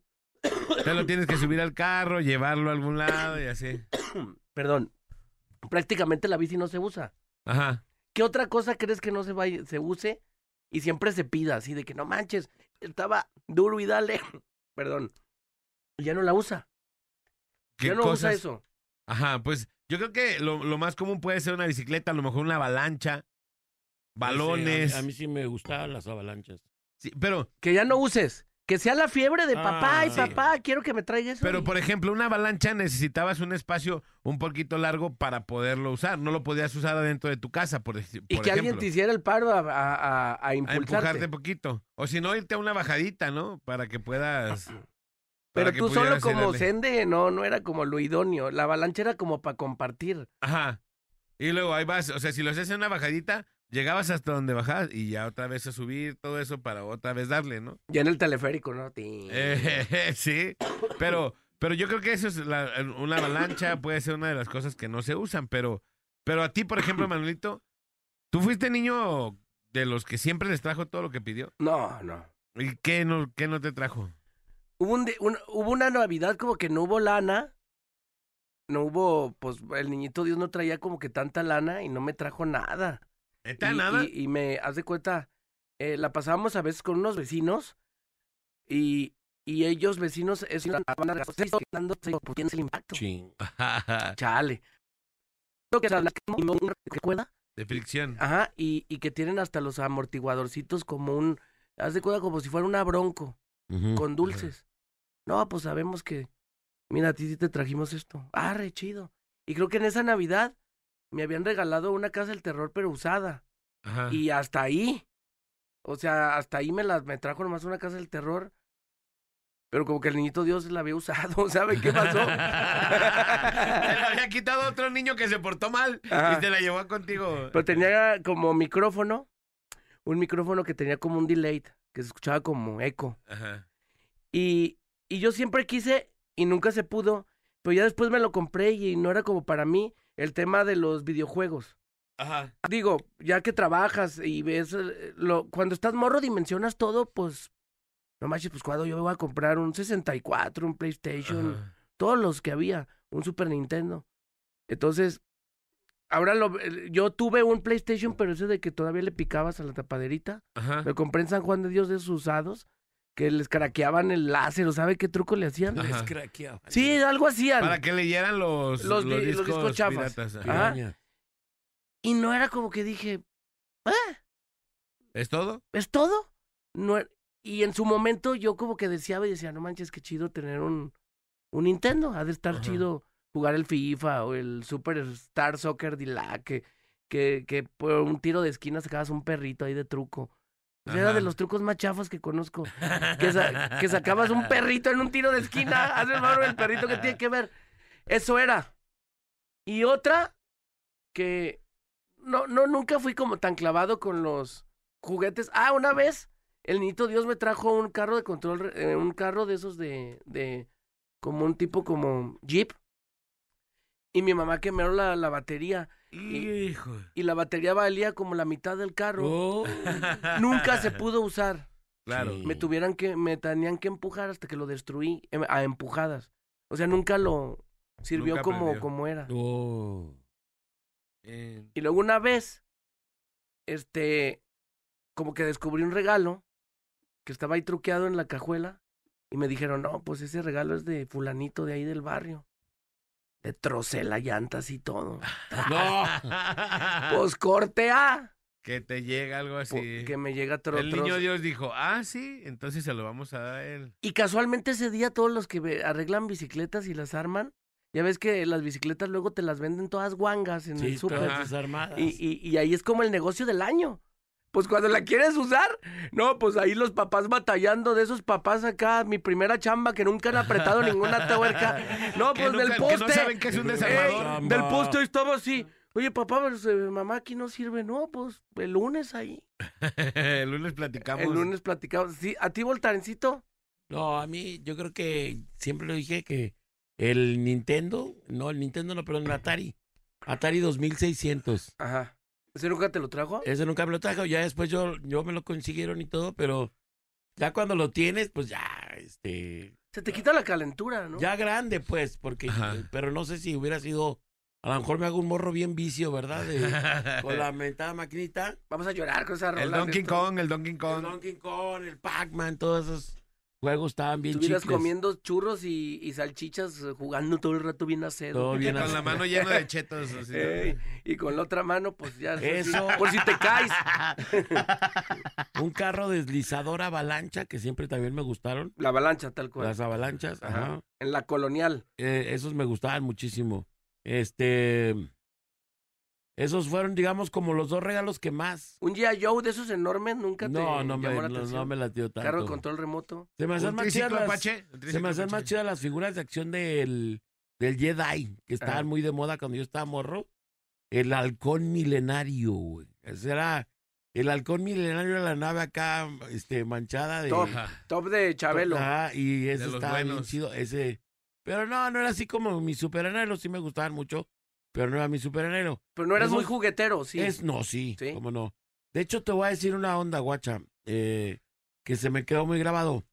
Te lo tienes que subir al carro, llevarlo a algún lado y así. perdón, prácticamente la bici no se usa. Ajá. ¿Qué otra cosa crees que no se vaya, se use y siempre se pida así de que no manches, estaba duro y dale, perdón, ya no la usa, ¿Qué ya no usa eso. Ajá, pues yo creo que lo, lo más común puede ser una bicicleta, a lo mejor una avalancha, balones. Sí, a, mí, a mí sí me gustaban las avalanchas. Sí, pero, Que ya no uses, que sea la fiebre de Ah, papá y sí. papá, quiero que me traiga eso. pero y- por ejemplo, una avalancha necesitabas un espacio un poquito largo para poderlo usar. No lo podías usar adentro de tu casa, por, y por que alguien ejemplo. te hiciera el paro a, a- a- a A impulsarte. empujarte poquito. O si no, irte a una bajadita, ¿no? Para que puedas. Pero tú solo como darle. sende, no, no era como lo idóneo. La avalancha era como para compartir. Ajá. Y luego ahí vas, o sea, si lo haces en una bajadita, llegabas hasta donde bajabas y ya otra vez a subir todo eso para otra vez darle, ¿no? Ya en el teleférico, ¿no? Eh, sí, pero, pero yo creo que eso es la- una avalancha, puede ser una de las cosas que no se usan, pero, pero a ti, por ejemplo, Manuelito, ¿tú fuiste niño de los que siempre les trajo todo lo que pidió? No, no. ¿Y qué no, qué no te trajo? Hubo, un di- un- hubo una Navidad como que no hubo lana. No hubo, pues el niñito Dios no traía como que tanta lana y no me trajo nada. ¿Neta, y, nada? Y, y me, haz de cuenta, eh, la pasábamos a veces con unos vecinos y, y ellos vecinos, es una banda de seis, dando pues, el impacto. Sí. Chale. Creo que una de fricción. Ajá, y, y que tienen hasta los amortiguadorcitos como un, haz de cuenta como si fuera una bronco. Con dulces. No, pues sabemos que, mira, a ti sí te trajimos esto. Ah, re chido. Y creo que en esa Navidad me habían regalado una casa del terror, pero usada. Ajá. Y hasta ahí. O sea, hasta ahí me, la, me trajo nomás una casa del terror. Pero como que el niñito Dios la había usado, ¿sabe qué pasó? Se la había quitado otro niño que se portó mal Ajá. y te la llevó contigo. Pero tenía como micrófono, un micrófono que tenía como un delay, que se escuchaba como eco. Ajá. Y, y yo siempre quise y nunca se pudo, pero ya después me lo compré y no era como para mí el tema de los videojuegos. Ajá. Digo, ya que trabajas y ves, eh, lo, cuando estás morro dimensionas todo, pues, no manches, pues cuando yo voy a comprar un 64, un PlayStation, Ajá. todos los que había, un Super Nintendo. Entonces, ahora lo, eh, yo tuve un PlayStation, pero ese de que todavía le picabas a la tapaderita. Ajá. Me compré en San Juan de Dios de usados que les craqueaban el láser, ¿o sabe qué truco le hacían? Ajá. Les craqueaban. Sí, algo hacían. Para que leyeran los, Los los, di- los discos, discos chafas. piratas. Ajá. Y no era como que dije, "Ah, ¿Es todo? ¿es todo? No, e- y en su momento yo como que deseaba y decía, no manches, qué chido tener un, un Nintendo. Ha de estar Ajá. chido jugar el FIFA o el Super Star Soccer de la que, que, que por un tiro de esquina sacabas un perrito ahí de truco. Era de los trucos más chafas que conozco. Que, sa- que sacabas un perrito en un tiro de esquina. Haz el favor, el perrito que tiene que ver. Eso era. Y otra que no, no, nunca fui como tan clavado con los juguetes. Ah, una vez el niñito Dios me trajo un carro de control, eh, un carro de esos de, de, como un tipo como Jeep. Y mi mamá quemó la, la batería. Hijo. Y la batería valía como la mitad del carro. Oh. Nunca se pudo usar. Claro. Sí. Me tuvieran que, me tenían que empujar hasta que lo destruí em, a empujadas. O sea, nunca lo sirvió Nunca como, como era. Oh. Eh, Y luego una vez, este, como que descubrí un regalo que estaba ahí truqueado en la cajuela y me dijeron, no, pues ese regalo es de fulanito de ahí del barrio. Le trocé las llantas y todo. No. Pues corte A. que te llega algo así. que me llega otro el niño Dios dijo, ah, sí, entonces se lo vamos a dar a él. Y casualmente ese día todos los que arreglan bicicletas y las arman, ya ves que las bicicletas luego te las venden todas guangas en Sí, el súper. desarmadas. Y, y, y ahí es como el negocio del año. Pues cuando la quieres usar, no, pues ahí los papás batallando de esos papás acá, mi primera chamba que nunca han apretado ninguna tuerca. No, pues del que no poste. saben que es un Ey, desarmador. del poste estaba así. Oye, papá, pues, eh, mamá aquí no sirve. No, pues el lunes ahí. el lunes platicamos. El lunes platicamos. Sí, ¿A ti, Voltarencito? No, a mí yo creo que siempre lo dije que el Nintendo, no, el Nintendo no, perdón, el Atari. Atari 2600. Ajá. ¿Ese nunca te lo trajo? Ese nunca me lo trajo, ya después yo, yo me lo consiguieron y todo, pero ya cuando lo tienes, pues ya, este, Se te quita la calentura, ¿no? ya grande, pues, porque, Ajá. pero no sé si hubiera sido, a lo mejor me hago un morro bien vicio, ¿verdad? De- con la mentada maquinita. Vamos a llorar con esa rola. el Donkey. Kong, el Donkey El Kong. Donkey Kong, el Pac-Man, todos esos juegos estaban bien Estuvieras chicles. comiendo churros y, y salchichas eh, jugando todo el rato bien a cedo. Todo bien Con la mano llena de chetos. así, y con la otra mano, pues ya. Eso. Por si te caes. Un carro deslizador avalancha, que siempre también me gustaron. La avalancha, tal cual. Las avalanchas, Ajá. ajá. En la colonial. Eh, esos me gustaban muchísimo. Este. Esos fueron, digamos, como los dos regalos que más. Un G.I. Joe de esos enormes nunca te No, no me, llamó la no, atención? no me latió tanto. Carro de control remoto. Se me hacían Un más chidas las, se me hacían más chidas las figuras de acción del, del Jedi, que estaban muy de moda cuando yo estaba morro. El halcón milenario, güey. Ese era. El halcón milenario era la nave acá, este, manchada de. Top. Top de Chabelo. Y ese estaba bien chido. Ese. Pero no, no era así como mi superanhelo, sí me gustaban mucho, pero no era mi superanhelo. Pero no eras muy juguetero, sí. Es, no, sí, Sí. cómo no. De hecho, te voy a decir una onda, guacha, eh, que se me quedó muy grabado.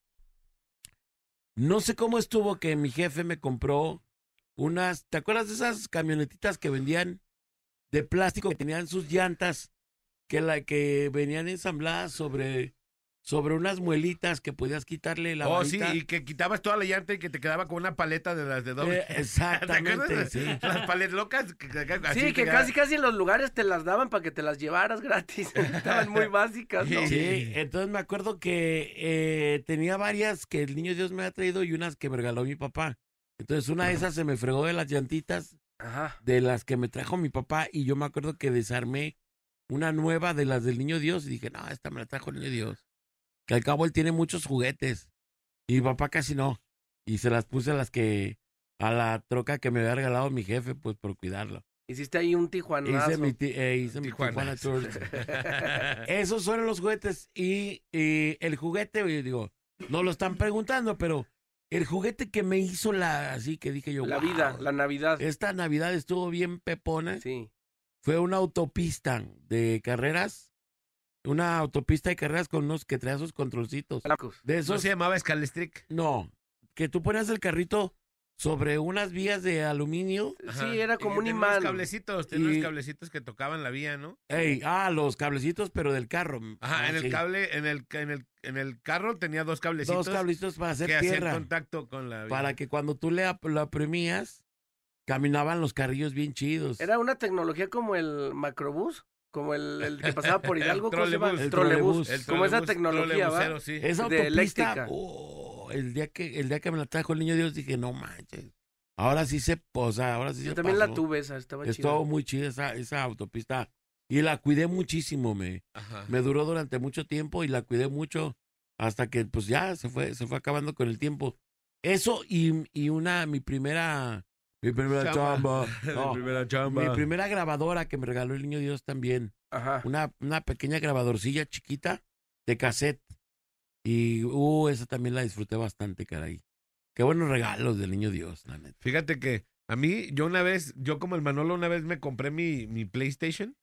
No sé cómo estuvo que mi jefe me compró unas, ¿te acuerdas de esas camionetitas que vendían de plástico que tenían sus llantas que la que venían ensambladas sobre sobre unas muelitas que podías quitarle la Oh, sí, y que quitabas toda la llanta y que te quedaba con una paleta de las de doble. Eh, ¿Te exactamente, sí. Las paletas locas. que- así Sí, que quedaba. casi casi en los lugares te las daban para que te las llevaras gratis. Estaban muy básicas, ¿no? Sí, entonces me acuerdo que eh, tenía varias que el niño Dios me ha traído y unas que me regaló mi papá. Entonces una de esas se me fregó de las llantitas Ajá. de las que me trajo mi papá y yo me acuerdo que desarmé una nueva de las del niño Dios y dije, no, esta me la trajo el niño Dios. Que al cabo él tiene muchos juguetes y mi papá casi no. Y se las puse a las que, a la troca que me había regalado mi jefe, pues por cuidarlo. Hiciste ahí un tijuanazo. Hice mi, ti- eh, hice mi Tijuana. Tours. Esos fueron los juguetes. Y, y el juguete, digo, no lo están preguntando, pero el juguete que me hizo la, así que dije yo, La "Wow, vida, la Navidad. Esta Navidad estuvo bien pepona. Sí. Fue una autopista de carreras. Una autopista de carreras con unos que traía sus controlcitos. De ¿No esos, se llamaba Scalestric? no, que tú ponías el carrito sobre unas vías de aluminio. Sí, era como un imán. unos cablecitos, tenía Y- unos cablecitos que tocaban la vía, ¿no? Ey, ah, los cablecitos, pero del carro. Ajá, Ah, en el cable, en el, en el, en el carro tenía dos cablecitos Dos cablecitos para hacer que tierra. contacto con la vía. Para que cuando tú le ap- lo oprimías, caminaban los carrillos bien chidos. Era una tecnología como el macrobús, como el, el que pasaba por Hidalgo. El ¿cómo se llama? trolebús. El trolebús. El Como esa tecnología, ¿va? sí. Esa de eléctrica. oh, el día que el día que me la trajo el niño Dios dije, no manches. Ahora sí se, o sea, ahora sí Yo se también la tuve esa, estaba chida. Estuvo muy chida esa, esa autopista y la cuidé muchísimo, me Ajá. me duró durante mucho tiempo y la cuidé mucho hasta que pues ya se fue se fue acabando con el tiempo. Eso y, y una mi primera mi primera Chamba. chamba. No, primera chamba. mi primera grabadora que me regaló el niño Dios también. Ajá. Una, una pequeña grabadorcilla chiquita de cassette. Y, uh, esa también la disfruté bastante, caray. Qué buenos regalos del niño Dios, la neta. Fíjate que a mí, yo una vez, yo como el Manolo, una vez me compré mi, mi PlayStation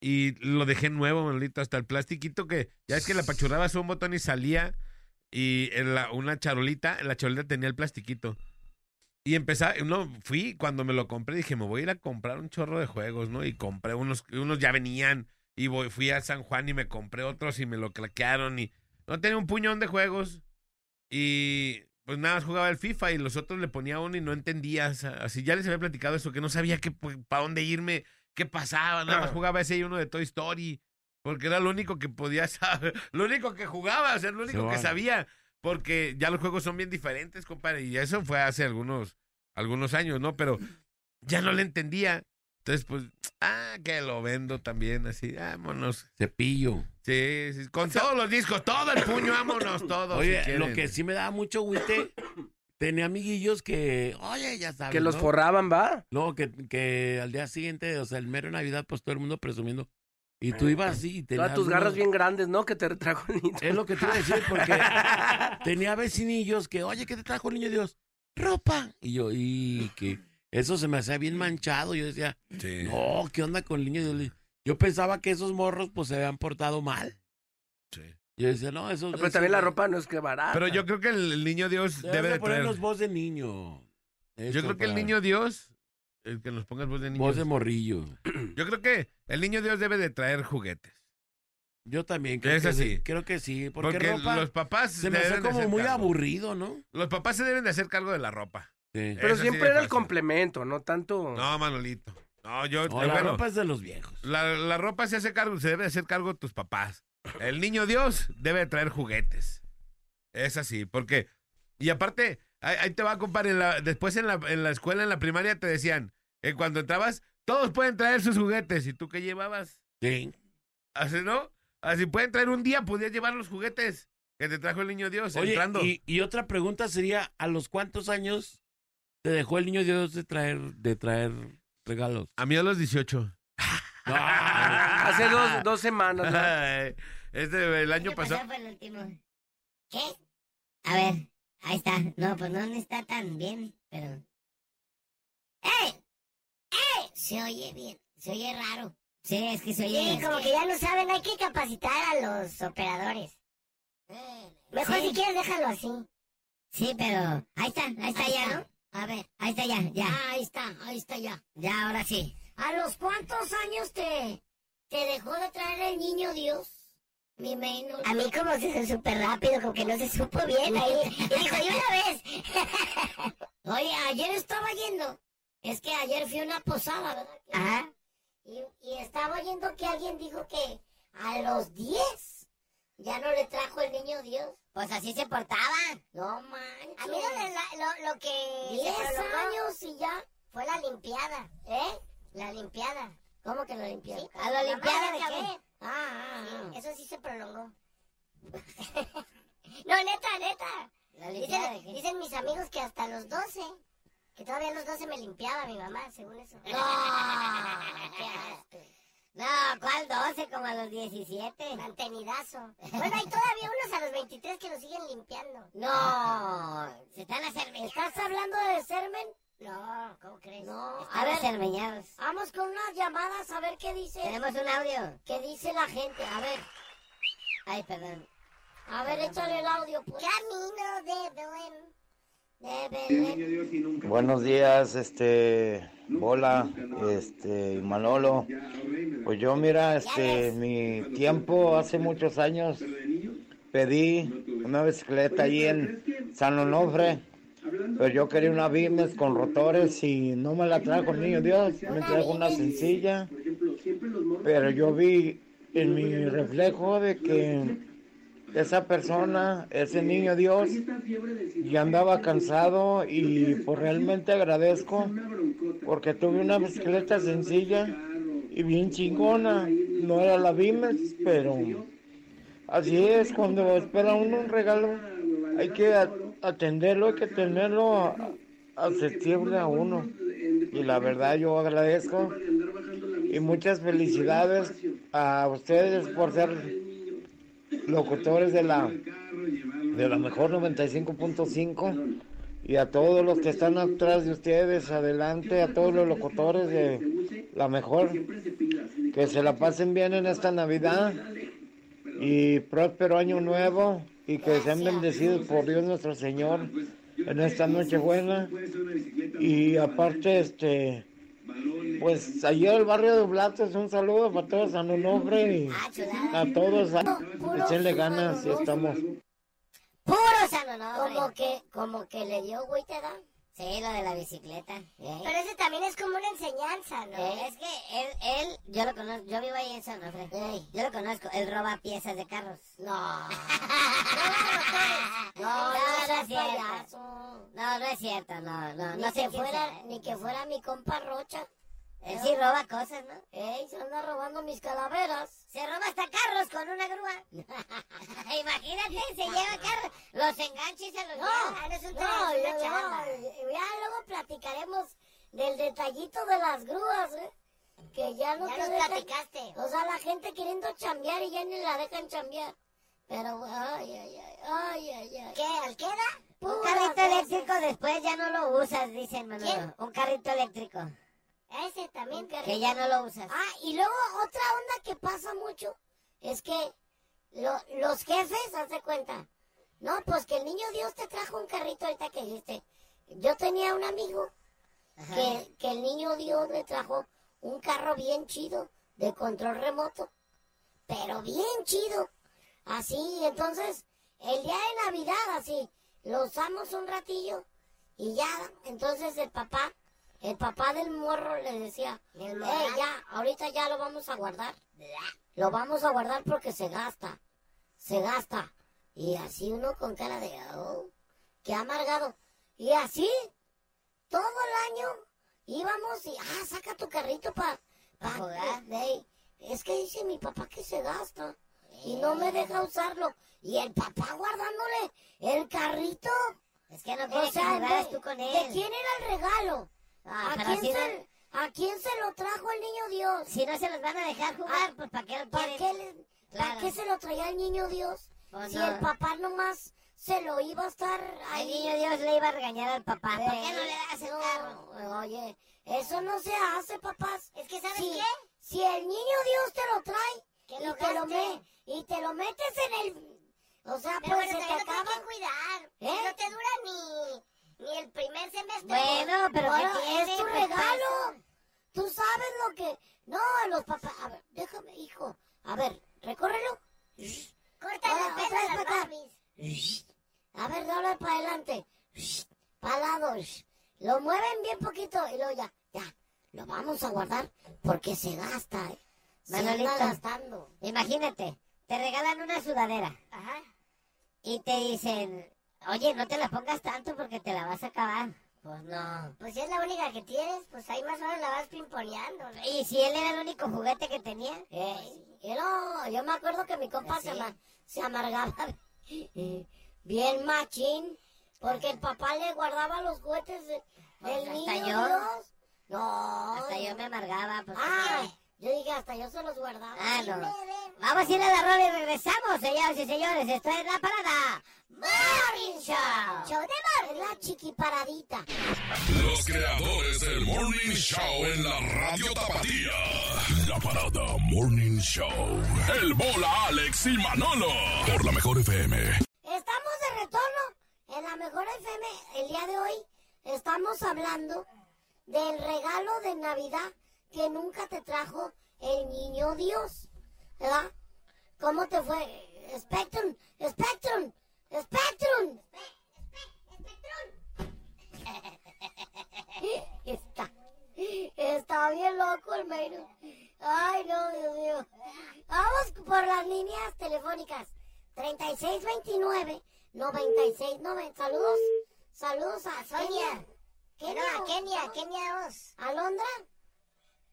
y lo dejé nuevo, Manolito, hasta el plastiquito que, ya es que la apachurrabas un botón y salía y en la, una charolita, en la charolita tenía el plastiquito. Y empezaba, no, fui, cuando me lo compré, dije, me voy a ir a comprar un chorro de juegos, ¿no? Y compré unos, unos ya venían, y voy, fui a San Juan y me compré otros y me lo claquearon y no tenía un puñón de juegos. Y pues nada jugaba el FIFA y los otros le ponía uno y no entendía. o sea, así ya les había platicado eso, que no sabía qué para dónde irme, qué pasaba. Nada más jugaba ese y uno de Toy Story. porque era lo único que podía saber, lo único que jugaba, o sea, lo único que sabía, porque ya los juegos son bien diferentes, compadre, y eso fue hace algunos, algunos años, ¿no? Pero ya no le entendía. Entonces, pues, ah, que lo vendo también, así, vámonos. Cepillo. Sí, sí, con todos los discos, todo el puño, vámonos, todos. Oye, si lo que sí me daba mucho agüite, tenía amiguillos que, oye, ya sabes. Que los ¿no? forraban, ¿va? No, que, que al día siguiente, o sea, el mero Navidad, pues todo el mundo presumiendo. Y tú ibas así y tenías Todas tus garras bien grandes, ¿no? Que te trajo el niño. Es lo que te iba a decir, porque tenía vecinillos que, oye, ¿qué te trajo el niño Dios? Ropa. Y yo, y que eso se me hacía bien manchado. Yo decía, Sí. no, ¿qué onda con el niño Dios? Yo pensaba que esos morros, pues, se habían portado mal. Sí. Yo decía, no, eso... Pero eso- también la ropa no es que barata. Pero yo creo que el, el niño Dios Debes debe de de traer. ponernos voz de niño. Yo creo que el niño Dios, el que nos pongas voz de niño. Voz de morrillo. Yo creo que el niño Dios debe de traer juguetes. Yo también creo Es que así. sí. Creo que sí. Porque, Porque ropa los papás se me deben hace de como muy cargo. aburrido, ¿no? Los papás se deben de hacer cargo de la ropa. Sí. Pero Eso siempre de era el complemento, no tanto. No, Manolito. No, yo. No, eh, la bueno, ropa es de los viejos. la, la ropa se hace cargo, se debe de hacer cargo tus papás. El niño Dios debe de traer juguetes. Es así, porque. Y aparte, ahí, ahí te va, compadre. en la- después en la, en la escuela, en la primaria, te decían que cuando entrabas, todos pueden traer sus juguetes. ¿Y tú qué llevabas? Sí. Así, ¿no? Así pueden traer un día, podías llevar los juguetes que te trajo el niño Dios Oye, entrando. y, y otra pregunta sería, ¿a los cuántos años te dejó el niño Dios de traer, de traer regalos? A mí a los 18. No, Hace dos, dos semanas. ¿no? Este, el año ¿Qué pasado. fue el último? ¿Qué? A ver, ahí está. No, pues no está tan bien, pero... ¡Ey! Se oye bien, se oye raro. Sí, es que se oye... Sí, como que ya no saben, hay que capacitar a los operadores. Mejor Sí. si quieres déjalo así. Sí, pero... Ahí está, ahí está Ahí ya, está. ¿no? A ver, ahí está ya, ya. Ah, ahí está, ahí está ya. Ya, ahora sí. ¿A los cuántos años te, te dejó de traer el niño Dios? Mi menos. A mí como se hizo súper rápido, como que no se supo bien ahí. Y dijo, ¿y una vez? Oye, ayer estaba yendo. Es que ayer fui a una posada, ¿verdad? Ajá. Y, y estaba oyendo que alguien dijo que a los 10 ya no le trajo el niño Dios. Pues así se portaba. No manches. A mí lo, lo, lo que... 10 se prolongó años y ya fue la limpiada. ¿Eh? La limpiada. ¿Cómo que la limpiada? Sí, ¿a la limpiada de qué? Ah, ah, ah. Eso sí se prolongó. no, neta, neta. ¿La limpiada de Dicen, qué? dicen mis amigos que hasta los 12, que todavía a los 12 me limpiaba mi mamá, según eso. No, qué asco. No, ¿cuál 12? Como a los 17. Mantenidazo. Bueno, hay todavía unos a los 23 que lo siguen limpiando. No, se están acermeñados. ¿Estás hablando de sermen? No, ¿cómo crees? No, Están a ver, acermeñados. vamos con unas llamadas a ver qué dice. Tenemos un audio. ¿Qué dice la gente? A ver, Ay, perdón. a ver, échale el audio, pues. Camino de Belén. Buenos días, este, Bola, este, Manolo. Pues yo, mira, este, mi tiempo, hace muchos años, pedí una bicicleta ahí en San Onofre, pero yo quería una Bimes con rotores y no me la trajo el niño Dios, me trajo una sencilla, pero yo vi en mi reflejo de que esa persona, ese niño Dios, ya andaba cansado y pues realmente agradezco porque tuve una bicicleta sencilla y bien chingona. No era la Bimes, pero así es, cuando espera uno un regalo hay que atenderlo, hay que tenerlo a- accesible a uno. Y la verdad yo agradezco y muchas felicidades a ustedes por ser locutores de la de la mejor 95.5 y a todos los que están atrás de ustedes, adelante, a todos los locutores de la mejor, que se la pasen bien en esta Navidad y próspero año nuevo y que sean bendecidos por Dios nuestro Señor en esta noche buena. Y aparte este pues ayer el barrio de Oblatos un saludo para todos a nombre y Ah, chulada. a todos a, echenle ganas y estamos Puro sano, no. Como que, como que le dio güey, te da. Sí, lo de la bicicleta. ¿eh? Pero ese también es como una enseñanza, ¿no? Eh, es que él, él, yo lo conozco, yo vivo ahí en San Rafael. Yo lo conozco, él roba piezas de carros. No. No, no, no seas es cierto. No, no es cierto, no, no, Ni no que fuera, sea. ni que fuera mi compa Rocha. Él sí roba cosas, ¿no? Ey, se anda robando mis calaveras. Se roba hasta carros con una grúa. Imagínate, se lleva carros, los engancha y se los No, lleva. eres un No, ya, luego platicaremos del detallito de las grúas, ¿eh? Que ya no Ya te dejan- platicaste. O sea, la gente queriendo chambear y ya ni la dejan chambear. Pero, ay, ay, ay, ay, ay, ay. ¿Qué? ¿Al queda? Un carrito eléctrico después ya no lo usas, dicen Manolo. ¿Quién? Un carrito eléctrico. Ese también. Que ya no lo usas. Ah, y luego otra onda que pasa mucho es que lo- los jefes, hace cuenta. No, pues que el niño Dios te trajo un carrito ahorita que dijiste. Yo tenía un amigo que, que el niño Dios le trajo un carro bien chido de control remoto. Pero bien chido. Así, entonces, el día de Navidad, así, lo usamos un ratillo y ya, entonces el papá, el papá del morro le decía, eh, ya, ahorita ya lo vamos a guardar. Lo vamos a guardar porque se gasta, se gasta. Y así uno con cara de, oh, qué amargado. Y así, todo el año íbamos y, ah, saca tu carrito para Pa jugar. Es que dice mi papá que se gasta y no me deja usarlo. Y el papá guardándole el carrito. Es que no O quiere que sea, jugaras de, tú con ¿de él. quién era el regalo? Ah, ¿A, quién se, ¿A quién se lo trajo el niño Dios? Si no se los van a dejar jugar, Ah, pues ¿para qué lo ¿Para quieren? qué, le- Claro. ¿Para qué se lo traía el niño Dios? Pues si no. el papá nomás se lo iba a estar El ahí. niño Dios le iba a regañar al papá. ¿Por qué Eh, no le das el no, carro? Oye, eso no se hace, papás. Es que, ¿sabes si, qué? Si el niño Dios te lo trae Que y, te lo gaste. me, y te lo metes en el... O sea, Pero pues bueno, se te acaba... que cuidar. ¿Eh? No te dura ni, ni el primer semestre. Bueno, pero es tu regalo. Tú sabes lo que... No, los papás... A ver, déjame, hijo. A ver, recórrelo. Corta las. Barbies. A ver, dale para adelante. Para lado. Lo mueven bien poquito y luego ya, ya. Lo vamos a guardar porque se gasta, ¿eh? Se Manolito. anda gastando. Imagínate, te regalan una sudadera Ajá. y te dicen, oye, no te la pongas tanto porque te la vas a acabar. Pues no. Pues si es la única que tienes, pues ahí vas pimponeando. Y si él era el único juguete que tenía, Eh, y no, yo me acuerdo que mi compa se, ama- se amargaba bien machín porque el papá le guardaba los juguetes de- Pues del hasta niño yo. Dios. No. hasta yo me amargaba. Pues, Ah, ¿qué? Yo dije hasta yo se los guardaba. Ah, no. Vamos a ir a la rola y regresamos, señoras y señores. Esto es La Parada Morning Show. Show de. Es la chiquiparadita. Los creadores del Morning Show en la radio Tapatía. La Parada Morning Show. El bola Alex y Manolo. Por la mejor FM. Estamos de retorno en la mejor FM. El día de hoy estamos hablando del regalo de Navidad que nunca te trajo el niño Dios. ¿Verdad? ¿Cómo te fue? Spectrum, Spectrum, Spectrum. Está, está bien loco el meino. Ay, no, Dios mío. Vamos por las líneas telefónicas. 3629 9690. Saludos. Saludos a Sonia. Kenia, Kenia, Kenia 2. Alondra.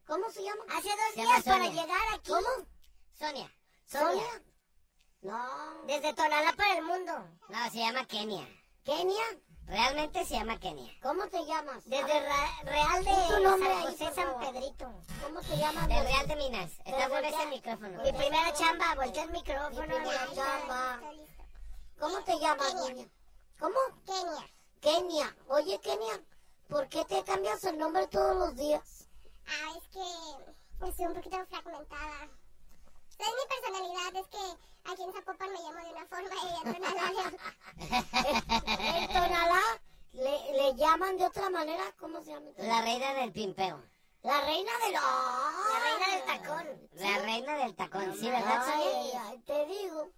¿Cómo se llama? Hace dos Se días para llegar aquí. ¿Cómo? Sonia. Sonia. No. Desde Tonalá para el mundo. No, se llama Kenia. Kenia. Realmente se llama Kenia. ¿Cómo te llamas? Desde Real de tu nombre San ahí, José San favor. Pedrito. ¿Cómo te llamas? Del Real de Minas. Está por ese micrófono. Mi primera chamba, voltea el micrófono. Mi primera ahí. chamba. ¿Cómo te llamas, Kenia. ¿Cómo? Kenia. Kenia. Oye, Kenia, ¿por qué te cambias el nombre todos los días? Ah, es que estoy un poquito fragmentada. Es mi personalidad, es que aquí en Zapopan me llamo de una forma y en Tonalá de- En Tonalá le, le llaman de otra manera. ¿Cómo se llama? La reina del pimpeo. La reina del... La reina del tacón. La reina del tacón, sí, ¿verdad, Ay, Sonia? ay, te digo.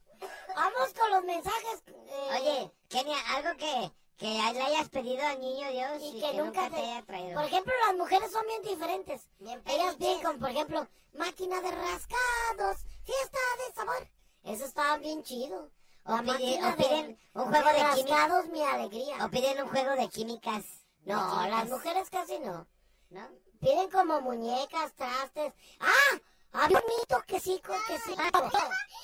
Vamos con los mensajes. eh, Oye, Kenia, algo que, Que le hayas pedido al niño Dios Y y, que que, nunca nunca, te- te haya traído. Por ejemplo, las mujeres son bien diferentes. Bien Ellas con, por ejemplo, máquina de rascados, fiesta de sabor. Eso estaba bien chido. O pide- piden de, un juego de química. rascados, mi alegría. O piden un juego de químicas. de No, químicas, las mujeres casi no. ¿No? Piden como muñecas, trastes. ¡Ah! Había un mito que sí, que sí.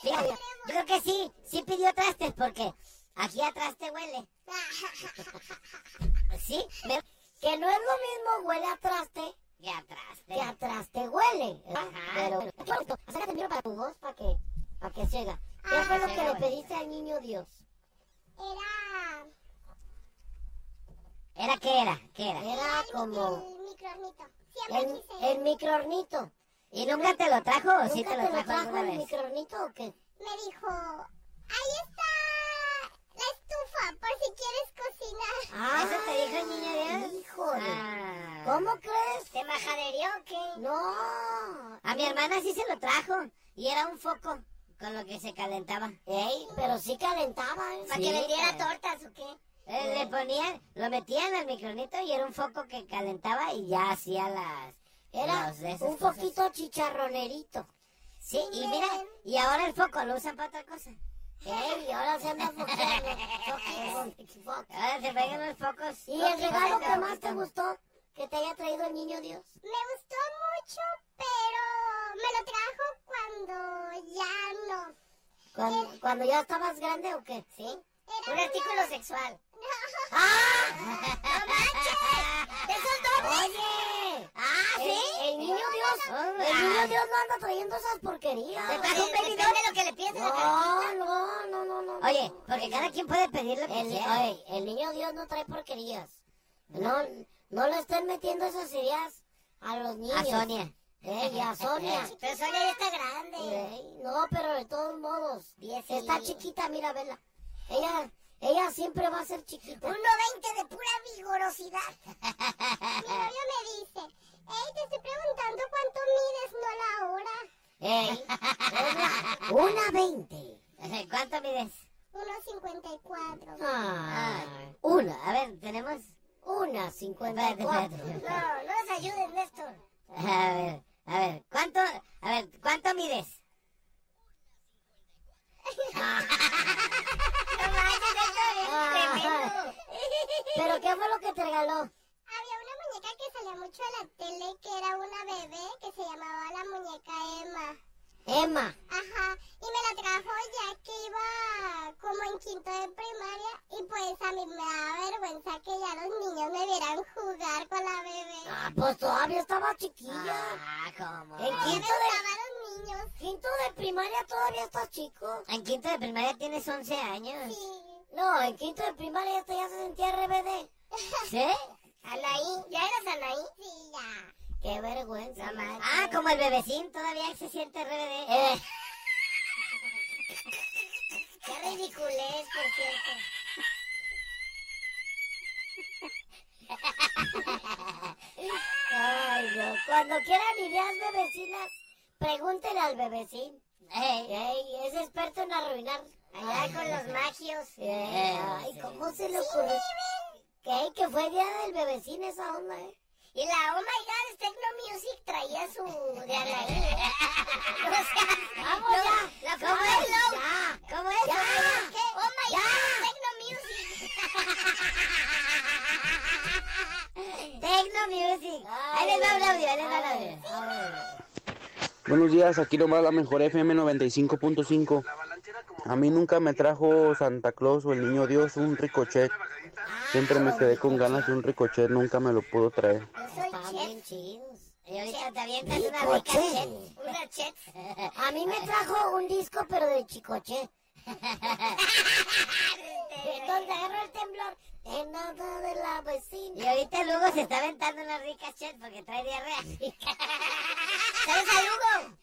Fíjate, yo creo que sí, sí pidió trastes porque aquí atrás te huele. ¿Sí? ¿Ve? Que no es lo mismo huele a traste Que atrás te... que a traste huele. Ajá. Pero, acércate el micro para tu voz, para que, para que se oiga. ¿Qué Ah, fue lo que le pediste al niño Dios? Era ¿Era qué era? ¿Qué era? Era como el microornito. Siempre el, quise. el microornito. ¿Y nunca te lo trajo o sí ¿Nunca te lo trajo trajo alguna el vez? microornito o qué? Me dijo, ahí está la estufa por si quieres cocinar. ¿Eso te dijo el niño Dios? Híjole. Ah. ¿Cómo crees? ¿Te majadería o qué? No. A mi hermana sí se lo trajo y era un foco con lo que se calentaba. Ey, pero sí calentaba. ¿eh? ¿Para Sí, que vendiera tortas o qué? Eh, le ponían, lo metían al micronito y era un foco que calentaba y ya hacía las... Era los un cosas. poquito chicharronerito. Sí, y mira, y ahora el foco lo usan para otra cosa. Ey, y ahora se anda foqueando. Ahora se pegan los focos. ¿Y el regalo que más te gustó que te haya traído el niño Dios? Me gustó mucho, pero me lo trajo cuando ya no. ¿Cuando, cuando ya estabas grande o qué? ¿Sí? Era Un artículo sexual. ¡No ¡Oye! Niño Dios, el niño Dios no anda trayendo esas porquerías. ¿Te trajo un pedidor de lo que le pides No, no, no, no, no. Oye, porque cada quien puede pedir lo que El, quiera. oye, el niño Dios no trae porquerías. No, no le estén metiendo esas ideas a los niños. A Sonia. Eh, y a Sonia. Pero Sonia ya está grande. Ey, no, pero de todos modos. Está chiquita, mira, vela. Ella, ella siempre va a ser chiquita. 1.20 de pura vigorosidad. Mi novio me dice, hey, te estoy preguntando cuánto mides, no la hora. Ey, una, una veinte. ¿Cuánto mides? 1.54. Ah, Uno. A ver, tenemos... una cincuenta y cuatro. Espérate, espérate. No, no nos ayudes, Néstor. A ver, a ver, ¿cuánto, a ver, ¿cuánto mides? No manches, Néstor, es Ajá. tremendo. ¿Pero qué fue lo que te regaló? Había una muñeca que salía mucho en la tele que era una bebé que se llamaba la muñeca Emma. Emma. Ajá, y me la trajo ya que iba como en quinto de primaria y pues a mí me da vergüenza que ya los niños me vieran jugar con la bebé. Ah, pues todavía estaba chiquilla. Ah, ¿cómo? En quinto de, los niños. quinto de primaria todavía estás chico. En quinto de primaria tienes 11 años. Sí. No, en quinto de primaria ya te ya se sentía RBD. ¿Sí? Anaí, ¿ya eras Anaí? Sí, ya. Qué vergüenza. Manches. Ah, como el bebecín todavía se siente RBD. Eh, Qué ridiculez, por cierto. Ay, no. Cuando quieran ideas bebecinas, pregúntenle al bebecín. Ey, Ey, es experto en arruinar. Allá con los magios. Eh, ay, ¿cómo se le ocurre? ¿Qué? Que fue día del bebecín esa onda, ¿eh? Y la Oh My God Techno Music traía su de Anaí. o sea, ¡Vamos no, ya! La ¿Cómo es? low. ¡Ya! ¿Cómo es? ¡Ya! ¿Qué? Oh My ¡Ya! God Techno Music. Tecno Music. Ahí les va el audio, ahí les va el audio. Buenos días, aquí nomás la mejor FM 95.5. A mí nunca me trajo Santa Claus o el Niño Dios un ricochet. Siempre me quedé con ganas de un ricochet, nunca me lo pudo traer. Y ahorita te avientas una rica. Una chet. A mí me trajo un disco, pero de chicoche. Donde agarró el temblor. En nada de la Y vecina. ahorita Lugo se está aventando una rica chet porque trae diarrea. ¿Sabes a Lugo?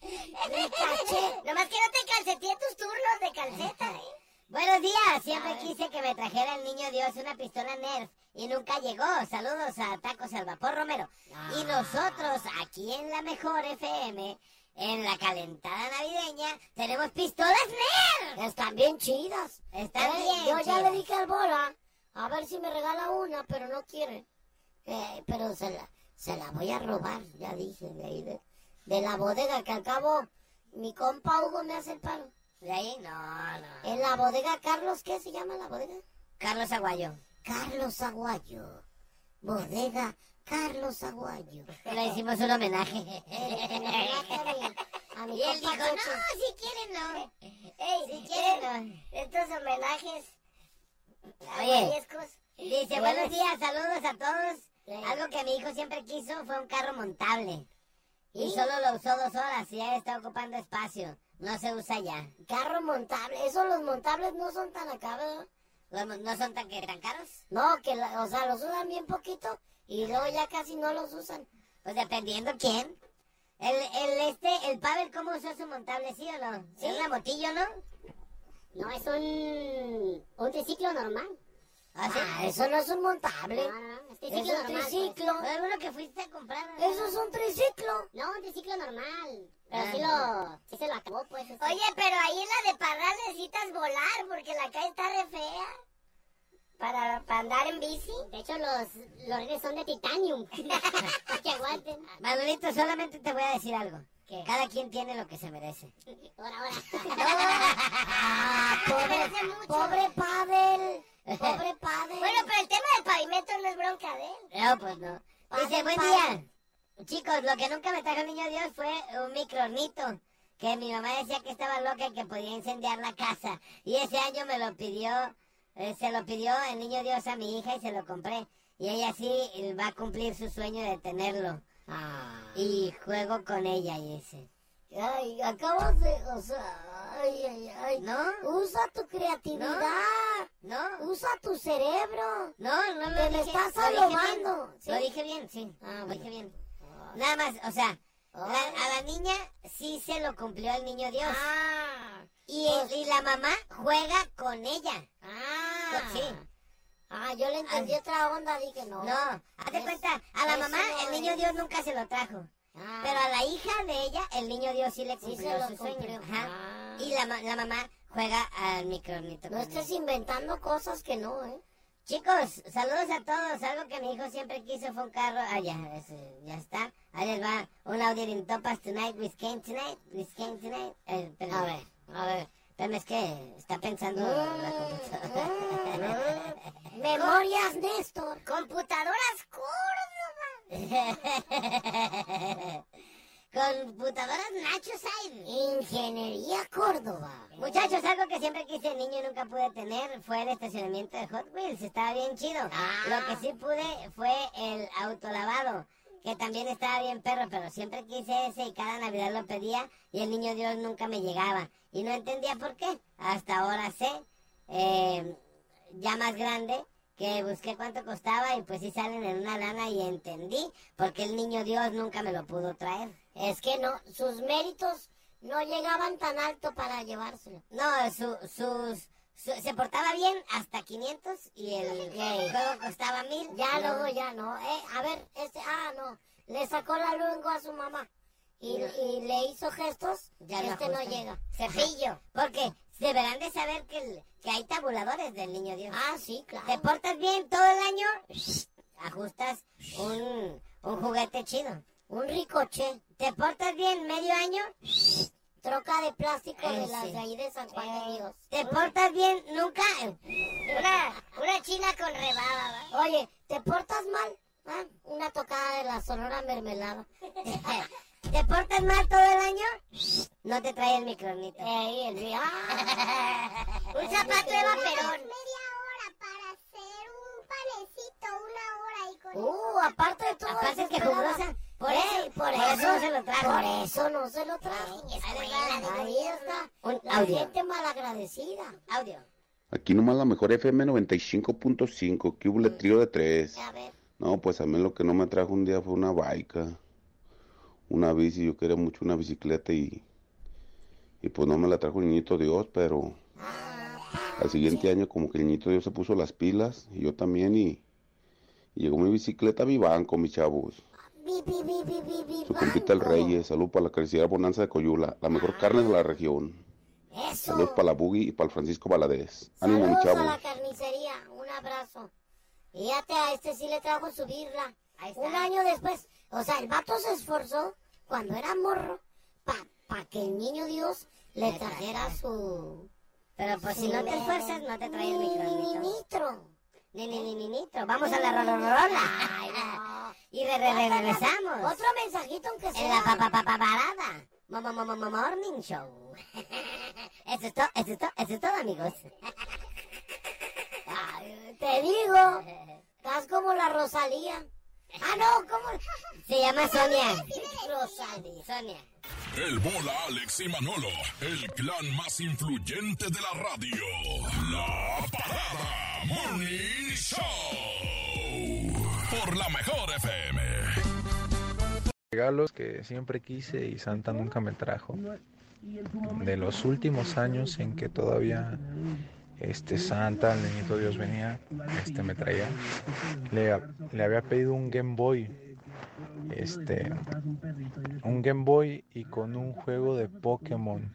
Ricache. Nomás que no te calceteé tus turnos de calceta, ¿eh? Buenos días, siempre quise que me trajera el niño Dios una pistola Nerf y nunca llegó. Saludos a Tacos al Vapor Romero. Y nosotros aquí en la mejor FM, en la calentada navideña, tenemos pistolas Nerf. Están bien chidas. Están Eh, bien. Yo ya chidas. le dije al bola. A ver si me regala una, pero no quiere. Eh, pero se la, se la voy a robar, ya dije, de ahí de, de la bodega, que al cabo mi compa Hugo me hace el paro. ¿De ahí? No, no. En la bodega Carlos, ¿qué se llama la bodega? Carlos Aguayo. Carlos Aguayo. Bodega Carlos Aguayo. Le hicimos un homenaje. En homenaje a mi, a mi Y él dijo, no, si quieren no. Ey, Si si quieren quieren estos homenajes Oye, dice, buenos días, saludos a todos. Algo que mi hijo siempre quiso fue un carro montable. Y solo lo usó dos horas y ya está ocupando espacio. No se usa ya. Carro montable. Esos los montables no son tan mo- ¿No son tan, que, tan caros? No, que la- o sea, los usan bien poquito y luego ya casi no los usan. Pues dependiendo quién. El, el, este, el Pavel, ¿cómo usó su montable, sí o no? Sí. Es una motillo, ¿no? No, es un, un triciclo normal. Ah, sí. Ah, eso no es un montable. No, no, es Es triciclo un normal, pues. triciclo. ¿No es uno que fuiste a comprar? ¿no? Eso es un triciclo. No, un triciclo normal. Pero Ah, sí lo, sí se lo acabó, pues. Oye, pero ahí en la de Parral necesitas volar porque la calle está re fea. Para, para andar en bici. De hecho, los, los rines son de titanium. Que aguanten. Manolito, solamente te voy a decir algo. Cada quien tiene lo que se merece. Ahora, ahora. Ah, pobre, pobre Pavel. Pobre Pavel. Bueno, pero el tema del pavimento no es bronca de él. No, pues no. Dice, buen día. Chicos, lo que nunca me trajo el niño Dios fue un microornito. Que mi mamá decía que estaba loca y que podía incendiar la casa. Y ese año me lo pidió, eh, se lo pidió el niño Dios a mi hija y se lo compré. Y ella sí va a cumplir su sueño de tenerlo. Y juego con ella y ese. Ay, acabas de, o sea, ay, ay, ay. ¿No? Usa tu creatividad. ¿No? Usa tu cerebro. No, no lo Te me dije. estás lo dije bien. alomando, ¿sí? Lo dije bien, sí. Ah, lo dije bien. Nada más, o sea, la- a la niña sí se lo cumplió el niño Dios. Ah, Y, el- y la mamá juega con ella. ah. Sí. Ah, yo le entendí otra onda, dije no. No, hazte Es- cuenta, a la mamá el niño. Dios nunca se lo trajo. Ah, Pero a la hija de ella, el niño Dios sí le sí cumplió lo su sueño. cumplió. Ajá. Ah. Y la, la mamá juega al micronito. No estés inventando cosas que no, ¿eh? Chicos, saludos a todos. Algo que mi hijo siempre quiso fue un carro. Ah, ya, ese, ya está. Ahí les va un audio in Topas Tonight with Kane Tonight. With Kane Tonight. Eh. A ver, a ver. Espérame, es que está pensando la computadora. Memorias Néstor. Computadoras Córdoba. Computadoras Nacho Sain. Ingeniería Córdoba. Muchachos, algo que siempre quise niño y nunca pude tener fue el estacionamiento de Hot Wheels. Estaba bien chido. Lo que sí pude fue el autolavado, que también estaba bien perro, pero siempre quise ese y cada Navidad lo pedía y el niño Dios nunca me llegaba. Y no entendía por qué. Hasta ahora sé, eh, ya más grande, que busqué cuánto costaba y pues sí salen en una lana y entendí porque el niño Dios nunca me lo pudo traer. Es que no, sus méritos no llegaban tan alto para llevárselo. No, su, sus, se portaba bien hasta 500 y el juego costaba 1000. Ya No. luego ya no. Eh, a ver, este, ah, no. Le sacó la lengua a su mamá. Y, No. y le hizo gestos. Ya este no llega. Cepillo. Porque deberán de saber que, el- que hay tabuladores del niño Dios. Ah, sí, claro. Te portas bien todo el año, ajustas un, un juguete chido. Un ricoche. Te portas bien medio año, Troca de plástico de Eh, las sí. de ahí de San Juan de Dios. te portas bien nunca. Una, una china con rebaba. ¿va? Oye, ¿te portas mal? Ah, Una tocada de la sonora mermelada. ¿Te portas mal todo el año? No te trae el micronito. Ey, el ah. Un zapato de vaperón. Media hora para hacer un panecito, una hora y con Uh, aparte de todo Aparte que jugosa. Por, eso, por, eso, eso no se lo trajo. Por eso no se lo trajo. La audio. gente malagradecida. Audio. Aquí nomás la mejor FM 95.5, que hubo trío de tres. No, pues a mí lo que no me trajo un día fue una baica, una bici, yo quería mucho una bicicleta y, y pues no me la trajo el niñito Dios, pero al siguiente año como que el niñito Dios se puso las pilas y yo también y, y llegó mi bicicleta a mi banco, mis chavos. Banco. Reyes, salud para la Creciera Bonanza de Coyula, la mejor carne de la región. Eso. Saludos para la Buggy y para el Francisco Valadez. Ánimo, Saludos a la carnicería. Un abrazo. Fíjate, a este sí le trajo su birra. Un año después. O sea, el vato se esforzó cuando era morro para pa que el niño Dios le trajera su... Pero pues si no te esfuerzas, no te trae el Ni, ni, micronito. nitro. Ni, ni, ni, ni, nitro. Vamos a la rolorola. Y re, re, re- regresamos. Otro mensajito aunque sea. En la papapaparada. Mo- mo- mo- mo- mo- Morning Show. Eso es todo, eso es todo, eso es todo, amigos. Ay, te digo, estás como la Rosalía. Ah, no, ¿cómo? Se llama Sonia. Rosalía. Sonia. El bola Alex y Manolo, el clan más influyente de la radio. La parada Morning Show. Por la mejor FM. regalos que siempre quise y Santa nunca me trajo. De los últimos años en que todavía este Santa, el niñito Dios venía, este me traía, le, le había pedido un Game Boy, este, un Game Boy y con un juego de Pokémon,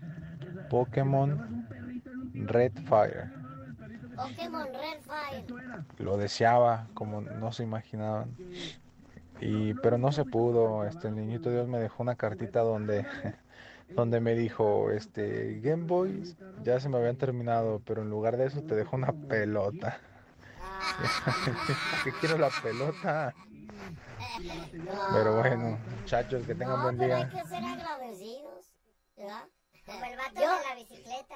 Pokémon Red Fire. Pokémon Red Fire. Lo deseaba como no se imaginaban. Y, pero no se pudo, este el niñito Dios me dejó una cartita donde, donde me dijo, este, Game Boys ya se me habían terminado, pero en lugar de eso te dejo una pelota. que quiero la pelota. Pero bueno, muchachos, que tengan No, buen pero hay día. que ser agradecidos. ¿verdad? Como el vato Yo- de la bicicleta.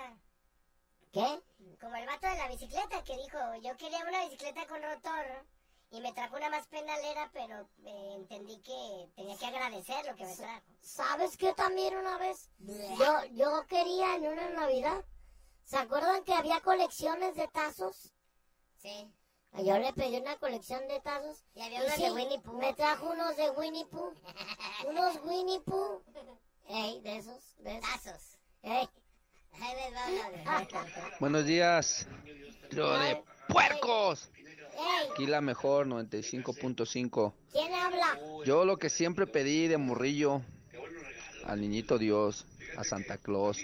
¿Qué? Como el vato de la bicicleta que dijo, yo quería una bicicleta con rotor y me trajo una más penalera, pero eh, entendí que tenía que agradecer lo que me trajo. ¿Sabes qué también una vez? Yo, yo quería en una Navidad. ¿Se acuerdan que había colecciones de tazos? Sí. Yo le pedí una colección de tazos. Y había unos sí, de Winnie Pooh. Me trajo unos de Winnie Pooh. unos Winnie Pooh. Ey, de esos, de esos. Tazos. Ey. Ahí les va uno. Buenos días, trío de puercos. Aquí la mejor, 95.5. ¿quién habla? Yo lo que siempre pedí de morrillo, al niñito Dios, a Santa Claus,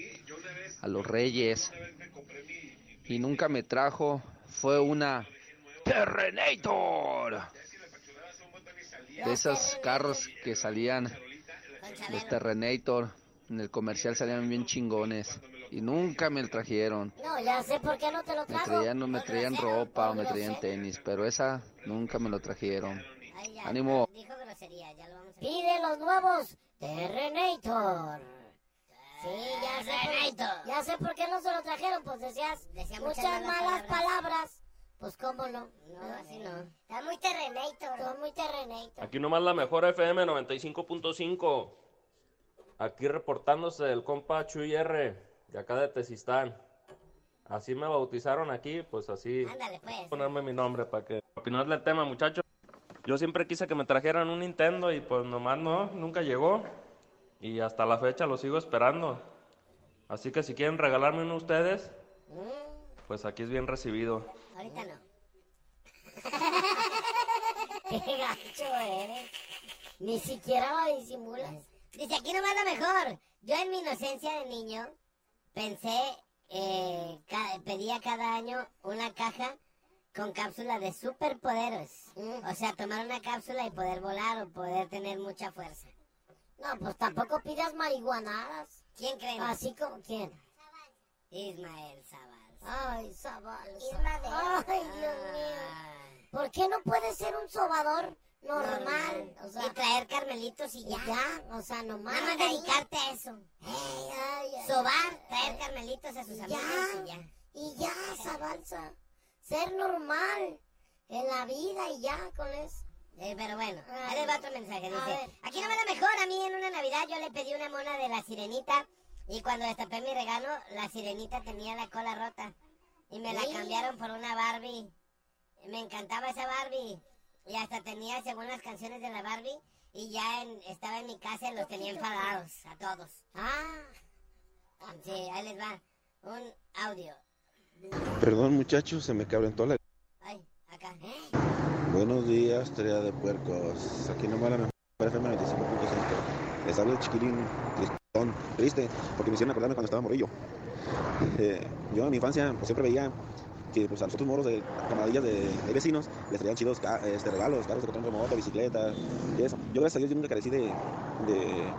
a los reyes, y nunca me trajo, fue una Terrenator. De esos carros que salían, los Terrenator, en el comercial salían bien chingones, y nunca me trajeron. No, ya sé por qué no te lo Me trajo. traían, me traían ropa o me traían tenis, pero esa nunca me lo trajeron. Ay, ya, Ánimo. Dijo grosería, ya lo vamos a Pide los nuevos Terrenator. Sí, ya sé, Terrenator. por, ya sé por qué no se lo trajeron, pues decías Decía muchas, muchas malas malas palabras. Pues cómo no. No, así no. Está muy Terrenator. Son muy Terrenator. Aquí nomás la mejor FM 95.5. Aquí reportándose el compa Chuy R, de acá de Tezistán. Así me bautizaron aquí, pues así Ándale, pues. ponerme mi nombre para que opinarle el tema, muchachos. Yo siempre quise que me trajeran un Nintendo y pues nomás no, nunca llegó. Y hasta la fecha lo sigo esperando. Así que si quieren regalarme uno ustedes, pues aquí es bien recibido. Ahorita no. Qué gacho eres. Ni siquiera lo disimulas. Dice aquí nomás lo mejor. Yo en mi inocencia de niño pensé, eh, ca- pedía cada año una caja con cápsula de superpoderes. Mm. O sea, tomar una cápsula y poder volar o poder tener mucha fuerza. No, pues tampoco pidas marihuanadas. ¿Quién creen? Así como, ¿quién? Ismael Zabalza. Ay, Zabalza. Isma de- Ay, Dios mío. ¿Por qué no puede ser un sobador normal? O sea, y traer carmelitos y ya. ya, o sea, nomás. Nada más dedicarte a eso. Ay, ay, ay. Sobar, traer carmelitos a sus amigos y ya. Y ya, Zabalza. Ser normal en la vida y ya con eso. Eh, pero bueno, ahí les va otro mensaje. Dice, aquí no me da mejor. A mí en una Navidad yo le pedí una mona de la sirenita y cuando destapé mi regalo, la sirenita tenía la cola rota y me la Sí. cambiaron por una Barbie. Me encantaba esa Barbie y hasta tenía según las canciones de la Barbie y ya en- estaba en mi casa y los tenía enfadados a todos. Ah, Sí, ahí les va un audio. Perdón muchachos, se me calentó la... Ay, acá. Buenos días, tarea de puercos. Aquí nomás la mejor FM 95.5. Les hablo el chiquilín tristón, triste, porque me hicieron acordarme cuando estaba morrillo. Eh, yo en mi infancia pues, siempre veía que pues a los otros morros de camaradillas de, de vecinos les traían chidos este, regalos, carros de control remoto, bicicletas y eso. Yo gracias a Dios yo nunca carecí de, de,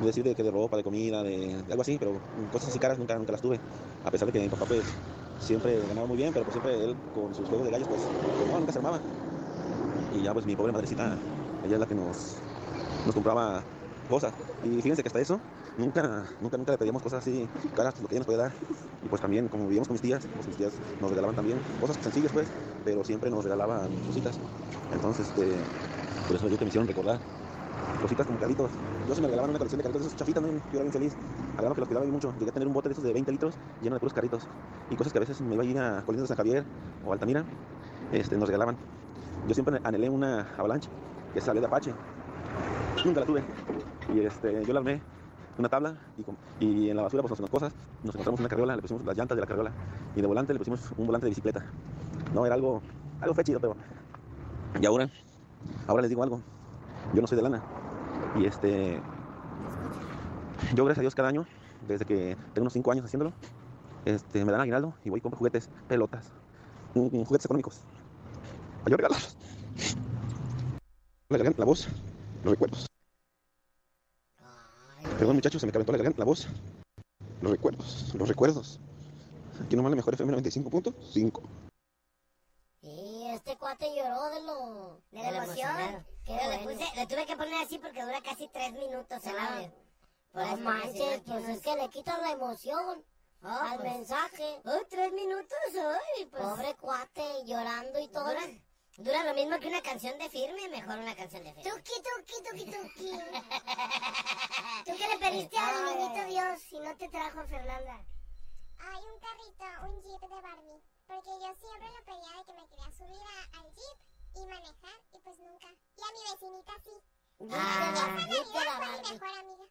de decir de, que de ropa, de comida, de, de algo así, pero cosas así caras nunca, nunca las tuve. A pesar de que mi papá pues siempre ganaba muy bien, pero pues siempre él con sus juegos de gallos pues, pues, no, nunca se armaba. Y ya pues mi pobre madrecita, ella es la que nos, nos compraba cosas. Y fíjense que hasta eso, nunca, nunca, nunca le pedíamos cosas así caras, lo que ella nos puede dar. Y pues también, como vivíamos con mis tías, pues mis tías nos regalaban también cosas sencillas pues, pero siempre nos regalaban cositas. Entonces, este, por eso yo que me hicieron recordar cositas como carritos. Yo se me regalaban una colección de carritos esos chafitas, ¿no? yo era bien feliz. Al que los cuidaba bien mucho. Llegué a tener un bote de esos de 20 litros lleno de puros carritos. Y cosas que a veces me iba a ir a Colinas de San Javier o Altamira, este, nos regalaban. Yo siempre anhelé una Avalanche, que salió de Apache. Nunca la tuve. Y este, yo la armé, una tabla, y, con- y en la basura pues nos cosas. Nos encontramos una carriola, le pusimos las llantas de la carriola. Y de volante le pusimos un volante de bicicleta. No, era algo, algo fue chido, pero... Y ahora, ahora les digo algo. Yo no soy de lana. Y este... Yo, gracias a Dios, cada año, desde que tengo unos 5 años haciéndolo, este, me dan aguinaldo y voy y compro juguetes, pelotas, juguetes económicos. Para yo regalarlos. La voz, los recuerdos. Perdón, muchachos, se me calentó la garganta, la voz. Los recuerdos, los recuerdos. Aquí nomás la mejor FM 95.5. Y este cuate lloró de lo... De la emoción. Qué Pero le, bueno. puse, le tuve que poner así porque dura casi tres minutos el audio. Por No manches, pues es que le quitas la emoción Ah, al pues. mensaje. Ay, tres minutos, ay, pues. Pobre cuate, llorando y todo. Dura, dura lo mismo que una canción de firme, mejor una canción de firme. Tuki, tuki, tuki, tuki. ¿Tú qué le pediste al niñito Dios si no te trajo Fernanda? Ay, un carrito, un jeep de Barbie. Porque yo siempre le pedía de que me quería subir a- al jeep y manejar, y pues nunca. Y a mi vecinita sí. Ah, Esa jeep de Navidad fue mi mejor amiga.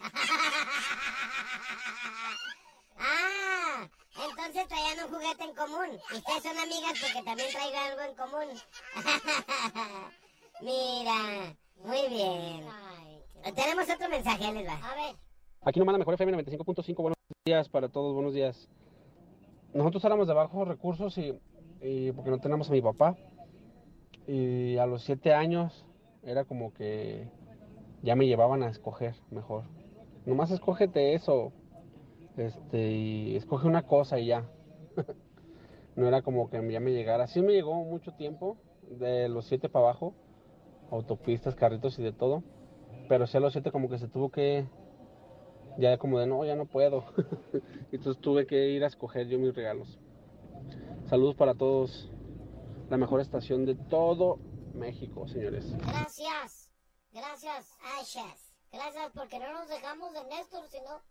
Ah, entonces traían un juguete en común. Y ustedes son amigas porque también traigan algo en común. Mira, muy bien. Tenemos otro mensaje, ahí les va. A ver. Aquí nomás la mejor FM 95.5. Buenos días para todos, buenos días. Nosotros éramos de bajos recursos y, y porque no tenemos a mi papá. Y a los siete años era como que ya me llevaban a escoger mejor. Nomás escógete eso. Este, y escoge una cosa y ya. no era como que ya me llegara. Sí me llegó mucho tiempo, de los siete para abajo, autopistas, carritos y de todo. Pero sí a los siete como que se tuvo que, ya como de no, ya no puedo. Entonces tuve que ir a escoger yo mis regalos. Saludos para todos. La mejor estación de todo México, señores. Gracias. Gracias. Gracias. Gracias porque no nos dejamos de Néstor, sino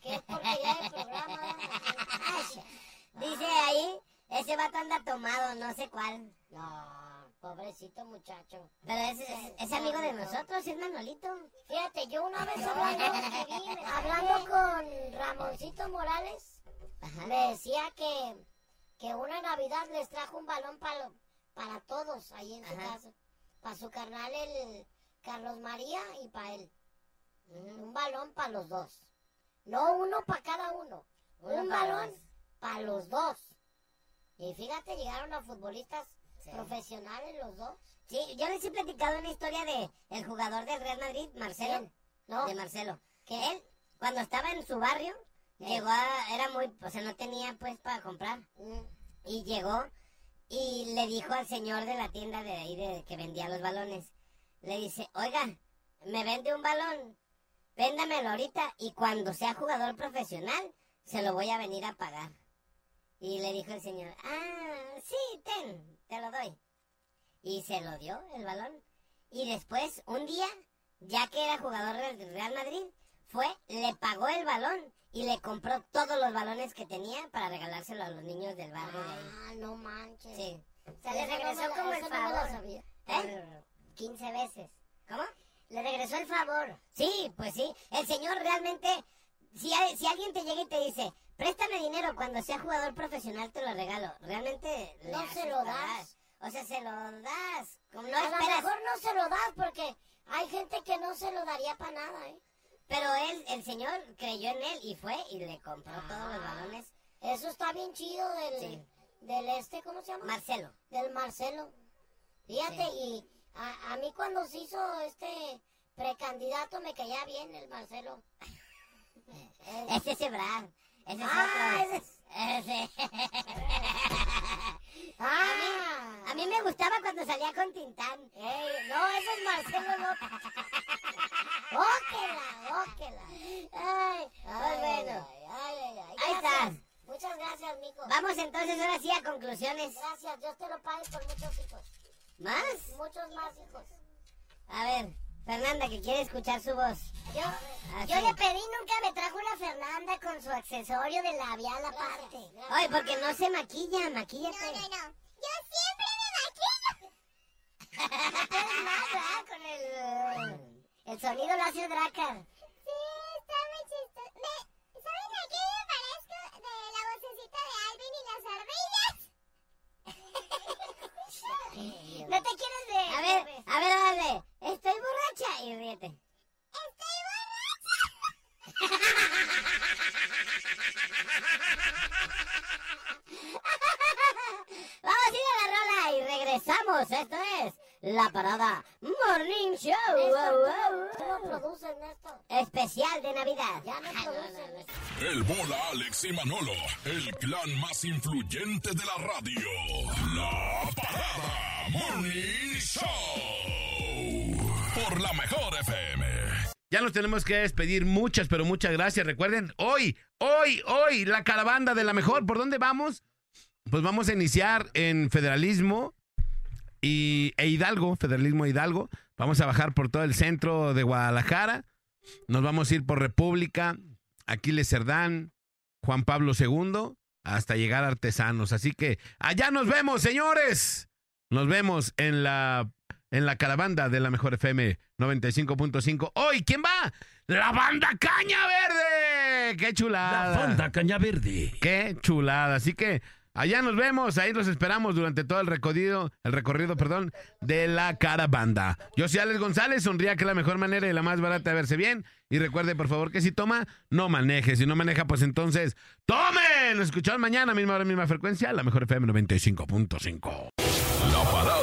que es porquería de programa. Dice ahí, ese vato anda tomado, no sé cuál. No, pobrecito muchacho. Pero es, es, es amigo de nosotros, es Manolito. Fíjate, yo una vez hablando, hablando con Ramoncito Morales, me decía que, que una Navidad les trajo un balón para para todos ahí en su Ajá. casa. Para su carnal el Carlos María y para él. Un balón para los dos. No uno para cada uno. Uno un balón para los dos. Y fíjate, llegaron a futbolistas profesionales los dos. Sí, yo les he platicado una historia de el jugador del Real Madrid, Marcelo. ¿Quién? No. De Marcelo. Que él, cuando estaba en su barrio, llegó a, era muy, o sea, no tenía pues para comprar. Y llegó y le dijo al señor de la tienda de ahí de, que vendía los balones, le dice, oiga, me vende un balón, véndamelo ahorita y cuando sea jugador profesional, se lo voy a venir a pagar. Y le dijo el señor, ah, sí, ten, te lo doy. Y se lo dio el balón. Y después, un día, ya que era jugador del Real Madrid, fue, le pagó el balón y le compró todos los balones que tenía para regalárselo a los niños del barrio de ahí. Ah, no manches. Sí. O sea, le no regresó me como el no favor. sabía. ¿Eh? 15 veces. ¿Cómo? Le regresó el favor. Sí, pues sí. El señor realmente, si, alguien te llega y te dice, préstame dinero cuando sea jugador profesional, te lo regalo. Realmente No se lo das. O sea, se lo das. Como no a lo mejor no se lo das porque hay gente que no se lo daría para nada, ¿eh? Pero él, el señor creyó en él y fue y le compró todos los balones. Eso está bien chido del, del este, ¿cómo se llama? Marcelo. Del Marcelo. Fíjate, y a, a mí cuando se hizo este precandidato me caía bien el Marcelo. Ese es Ebrard. Ese es Ah, otro. ese Ese. Ah. A mí me gustaba cuando salía con Tintán. Ey, no, ese es Marcelo López. Óquela, óquela. Ay, pues bueno. Ay, ay, ay. Ahí estás. Muchas gracias, mico. Vamos entonces ahora sí a conclusiones. Gracias, Dios te lo pague por muchos hijos. ¿Más? Muchos más hijos. A ver, Fernanda, que quiere escuchar su voz. Yo, Ah, yo sí. le pedí, nunca me trajo una Fernanda con su accesorio de labial aparte. Ay, porque no se maquilla, maquíllate. No, no, no. Yo siempre me maquillo. No puedes más, ¿verdad? Con el, el sonido lo hace Dracar. Sí, está muy chistoso. Me- ¿Saben a qué me parezco? De la vocecita de Alvin y las ardillas. No te quieres ver. A ver, a ver, dale. Estoy borracha y ríete. Estoy Vamos a ir a la rola y regresamos. Esto es La Parada Morning Show. No producen esto. Especial de Navidad. Ya no producen. El bola Alex y Manolo, el clan más influyente de la radio. La Parada Morning Show. Por la mejor FM. Ya nos tenemos que despedir. Muchas, pero muchas gracias. Recuerden, hoy, hoy, hoy, la caravana de la mejor. ¿Por dónde vamos? Pues vamos a iniciar en Federalismo y, e Hidalgo, Federalismo e Hidalgo. Vamos a bajar por todo el centro de Guadalajara. Nos vamos a ir por República, Aquiles Cerdán, Juan Pablo II, hasta llegar a Artesanos. Así que allá nos vemos, señores. Nos vemos en la, en la caravana de la mejor FM 95.5. Hoy, ¿quién va? La banda Caña Verde. ¡Qué chulada! La banda Caña Verde. ¡Qué chulada! Así que allá nos vemos, ahí los esperamos durante todo el recorrido, el recorrido, perdón, de la caravana. Yo soy Alex González, sonría que es la mejor manera y la más barata de verse bien. Y recuerde, por favor, que si toma, no maneje. Si no maneja, pues entonces, ¡tomen! Nos escuchamos mañana, misma hora, misma frecuencia, la mejor FM 95.5.